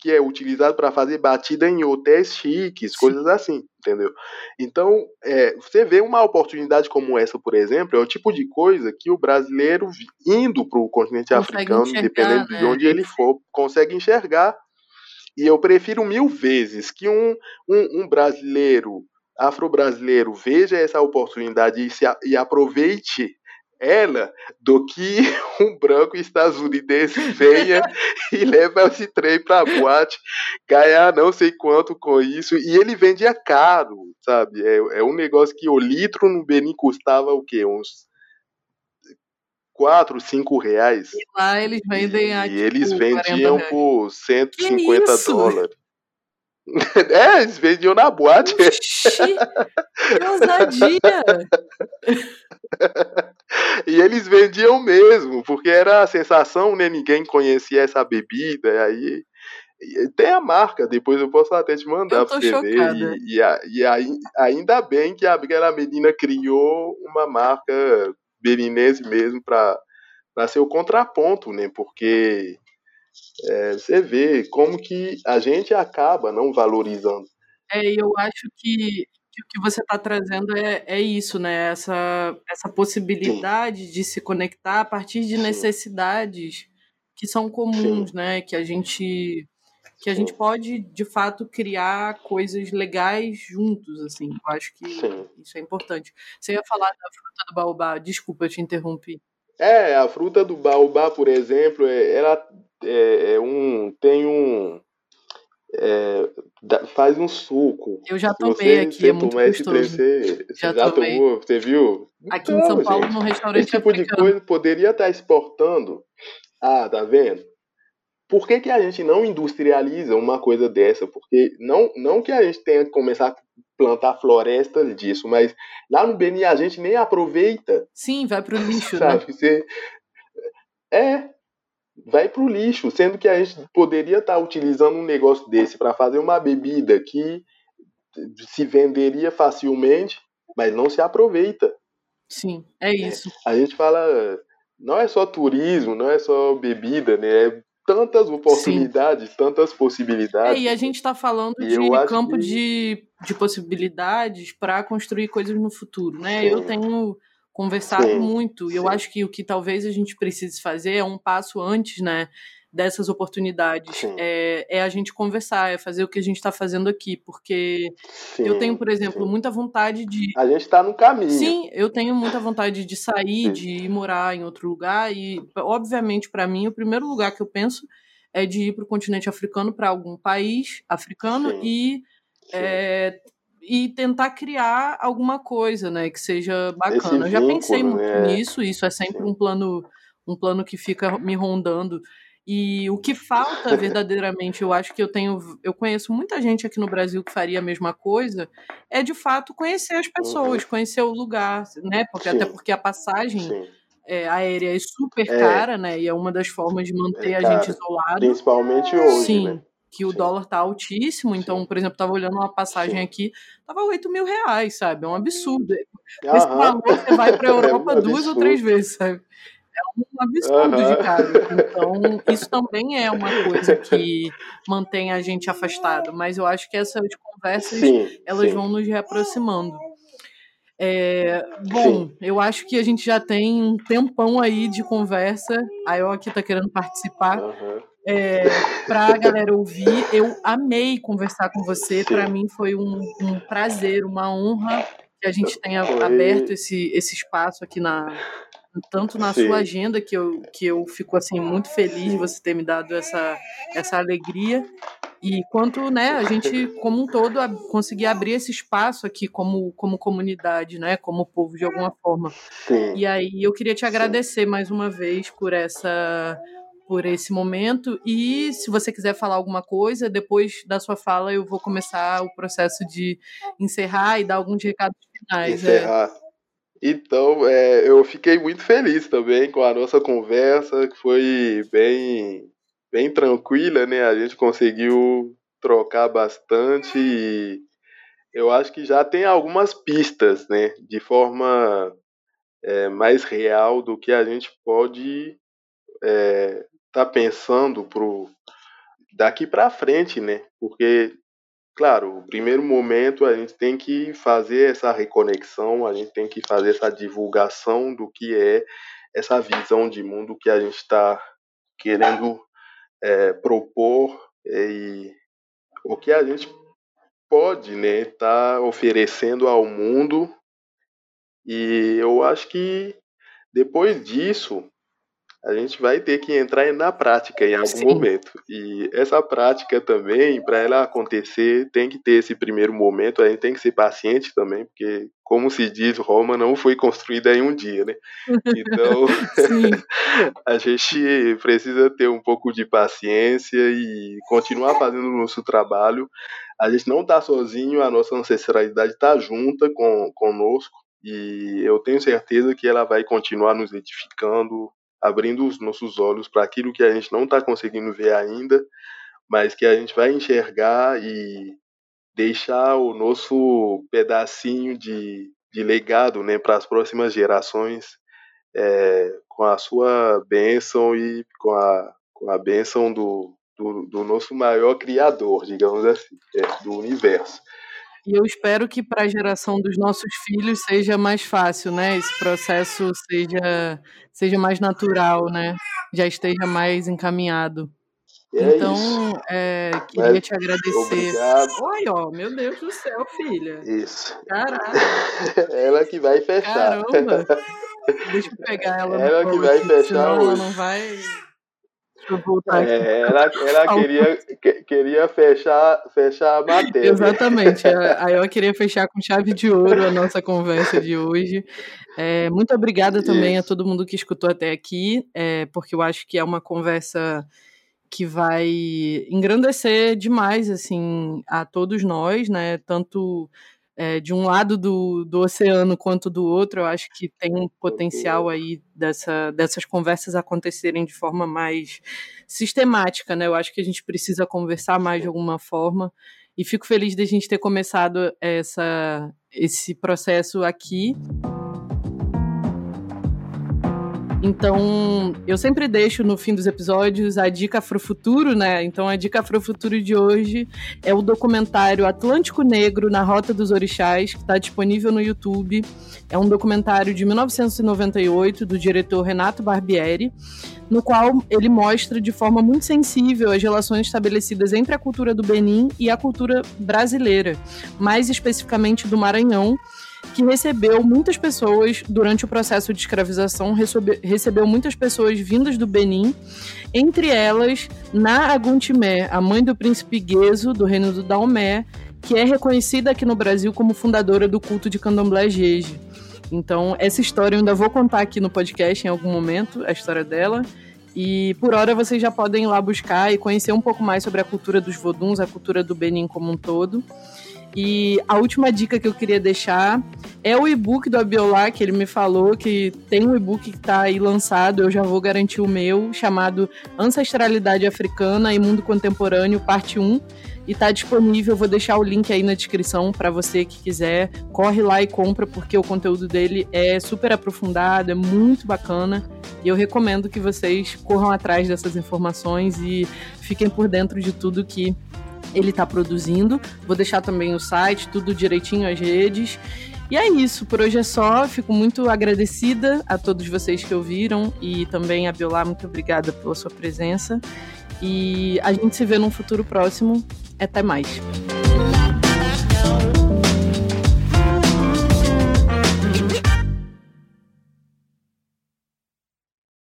que é utilizado para fazer batida em hotéis chiques, Sim. coisas assim, entendeu? Então, é, você vê uma oportunidade como essa, por exemplo, é o tipo de coisa que o brasileiro indo para o continente consegue africano, independente né? de onde ele for, consegue enxergar. E eu prefiro mil vezes que um, um, um brasileiro, afro-brasileiro, veja essa oportunidade e, se, e aproveite ela do que um branco estadunidense venha e leva esse trem pra boate, ganhar não sei quanto com isso, e ele vendia caro, sabe? É, é um negócio que o litro no Benin custava o quê? Uns 4, 5 reais. E lá eles vendem a, E tipo, eles vendiam por 150 dólares. É, eles vendiam na boate. Oxi, que ousadia! e eles vendiam mesmo, porque era a sensação, né? Ninguém conhecia essa bebida, aí tem a marca, depois eu posso até te mandar pra você chocada. ver. E, e, e, ainda bem que aquela menina criou uma marca beninense mesmo para ser o contraponto, né? Porque é, você vê como que a gente acaba não valorizando. É, eu acho que, que o que você está trazendo é, é isso, né? Essa, essa possibilidade Sim. de se conectar a partir de Sim. necessidades que são comuns, Sim. né? Que a gente que a gente pode de fato criar coisas legais juntos, assim. Eu acho que isso é importante. Você ia falar da fruta do baobá, desculpa, eu te interrompi. É, a fruta do baobá, por exemplo, é, ela é, é um, tem um. É, faz um suco. Eu já tomei você, aqui, você é muito gostoso. Você, já, já tomou, você viu? Aqui então, em São Paulo, gente, no restaurante Esse tipo africano. de coisa poderia estar exportando. Ah, tá vendo? Por que, que a gente não industrializa uma coisa dessa? Porque não, não que a gente tenha que começar a plantar florestas disso, mas lá no Beni a gente nem aproveita. Sim, vai pro lixo, né? sabe? né? Você, é, vai para o lixo, sendo que a gente poderia estar tá utilizando um negócio desse para fazer uma bebida que se venderia facilmente, mas não se aproveita. Sim, é isso. É, a gente fala, não é só turismo, não é só bebida, né? É tantas oportunidades, Sim. tantas possibilidades. É, e a gente está falando de campo que... de, de possibilidades para construir coisas no futuro, né? Sim. Eu tenho conversado sim, muito. E eu acho que o que talvez a gente precise fazer é um passo antes, né? Dessas oportunidades. É, é, a gente conversar, é fazer o que a gente está fazendo aqui. Porque sim, eu tenho, por exemplo, sim. muita vontade de. A gente está no caminho. Sim, eu tenho muita vontade de sair, de ir morar em outro lugar. E, obviamente, para mim, o primeiro lugar que eu penso é de ir para o continente africano, para algum país africano e. É, e tentar criar alguma coisa, né, que seja bacana. eu já pensei muito né? nisso, isso é sempre um plano, um plano que fica me rondando. E o que falta verdadeiramente, eu acho que eu tenho, eu conheço muita gente aqui no Brasil que faria a mesma coisa, é de fato conhecer as pessoas, uhum. conhecer o lugar, né? Porque Sim. até porque a passagem é, aérea é super é. cara, né? E é uma das formas de manter é a gente isolado. Principalmente hoje, Sim. Né? que o Sim. dólar tá altíssimo, então, Sim. por exemplo, tava olhando uma passagem Sim. aqui, tava 8 mil reais, sabe? É um absurdo. Esse valor, você vai pra Europa é um duas ou três vezes, sabe? É um absurdo de caro. Então, isso também é uma coisa que mantém a gente afastado. Mas eu acho que essas conversas, elas vão nos reaproximando. É, bom, eu acho que a gente já tem um tempão aí de conversa. A Eu aqui tá querendo participar. Uhum é, para a galera ouvir. Eu amei conversar com você. Para mim foi um, um, prazer, uma honra que a gente tenha foi... aberto esse, esse espaço aqui na tanto na Sim. sua agenda que eu, que eu fico assim muito feliz de você ter me dado essa, essa alegria e quanto né a gente como um todo conseguir abrir esse espaço aqui como como comunidade né como povo de alguma forma Sim. e aí eu queria te agradecer Sim. mais uma vez por essa por esse momento. E se você quiser falar alguma coisa, depois da sua fala eu vou começar o processo de encerrar e dar alguns recados finais. É. Encerrar. É. Então, é, eu fiquei muito feliz também com a nossa conversa, que foi bem, bem tranquila, né? A gente conseguiu trocar bastante e eu acho que já tem algumas pistas, né? De forma é, mais real do que a gente pode é, está pensando pro daqui para frente, né? Porque, claro, o primeiro momento a gente tem que fazer essa reconexão, a gente tem que fazer essa divulgação do que é essa visão de mundo que a gente está querendo é, propor e o que a gente pode né tá oferecendo ao mundo. E eu acho que depois disso a gente vai ter que entrar na prática em algum Sim. momento. E essa prática também, para ela acontecer, tem que ter esse primeiro momento, a gente tem que ser paciente também, porque, como se diz, Roma não foi construída em um dia, né? Então, a gente precisa ter um pouco de paciência e continuar fazendo o nosso trabalho. A gente não está sozinho, a nossa ancestralidade está junta com, conosco. E eu tenho certeza que ela vai continuar nos edificando, abrindo os nossos olhos para aquilo que a gente não está conseguindo ver ainda, mas que a gente vai enxergar e deixar o nosso pedacinho de, de legado né, para as próximas gerações é, com a sua bênção e com a, com a bênção do, do, do nosso maior criador, digamos assim, é, do universo. E eu espero que para a geração dos nossos filhos seja mais fácil, né? Esse processo seja, seja mais natural, né? Já esteja mais encaminhado. É então, é, queria Mas, te agradecer. Obrigado. Oi, ó, meu Deus do céu, filha. Isso. Caraca. ela que vai fechar. Caramba. Deixa eu pegar ela. Ela que vai fechar hoje. Ela não vai. É, ela ela queria, queria fechar, fechar a matéria. Exatamente. Aí eu queria fechar com chave de ouro a nossa conversa de hoje. É, muito obrigada também Isso. a todo mundo que escutou até aqui, é, porque eu acho que é uma conversa que vai engrandecer demais assim a todos nós, né? Tanto é, de um lado do, do oceano quanto do outro, eu acho que tem um potencial aí dessa, dessas conversas acontecerem de forma mais sistemática, né? Eu acho que a gente precisa conversar mais de alguma forma. E fico feliz de a gente ter começado essa, esse processo aqui. Então, eu sempre deixo no fim dos episódios a dica Afro Futuro, né? Então, a dica Afro Futuro de hoje é o documentário Atlântico Negro na Rota dos Orixás, que está disponível no YouTube. É um documentário de 1998 do diretor Renato Barbieri, no qual ele mostra de forma muito sensível as relações estabelecidas entre a cultura do Benin e a cultura brasileira, mais especificamente do Maranhão que recebeu muitas pessoas durante o processo de escravização, recebe, recebeu muitas pessoas vindas do Benin, entre elas Na Aguntimé, a mãe do príncipe Gueso, do reino do Daomé, que é reconhecida aqui no Brasil como fundadora do culto de Candomblé Jeje. Então, essa história eu ainda vou contar aqui no podcast em algum momento, a história dela. E por hora vocês já podem ir lá buscar e conhecer um pouco mais sobre a cultura dos voduns, a cultura do Benin como um todo. E a última dica que eu queria deixar é o e-book do Abiolar, que ele me falou que tem um e-book que está aí lançado, eu já vou garantir o meu, chamado Ancestralidade Africana e Mundo Contemporâneo, parte 1. E está disponível, vou deixar o link aí na descrição para você que quiser. Corre lá e compra, porque o conteúdo dele é super aprofundado, é muito bacana. E eu recomendo que vocês corram atrás dessas informações e fiquem por dentro de tudo que ele está produzindo. Vou deixar também o site, tudo direitinho, as redes. E é isso, por hoje é só. Fico muito agradecida a todos vocês que ouviram e também a Biolá, muito obrigada pela sua presença. E a gente se vê num futuro próximo. Até mais.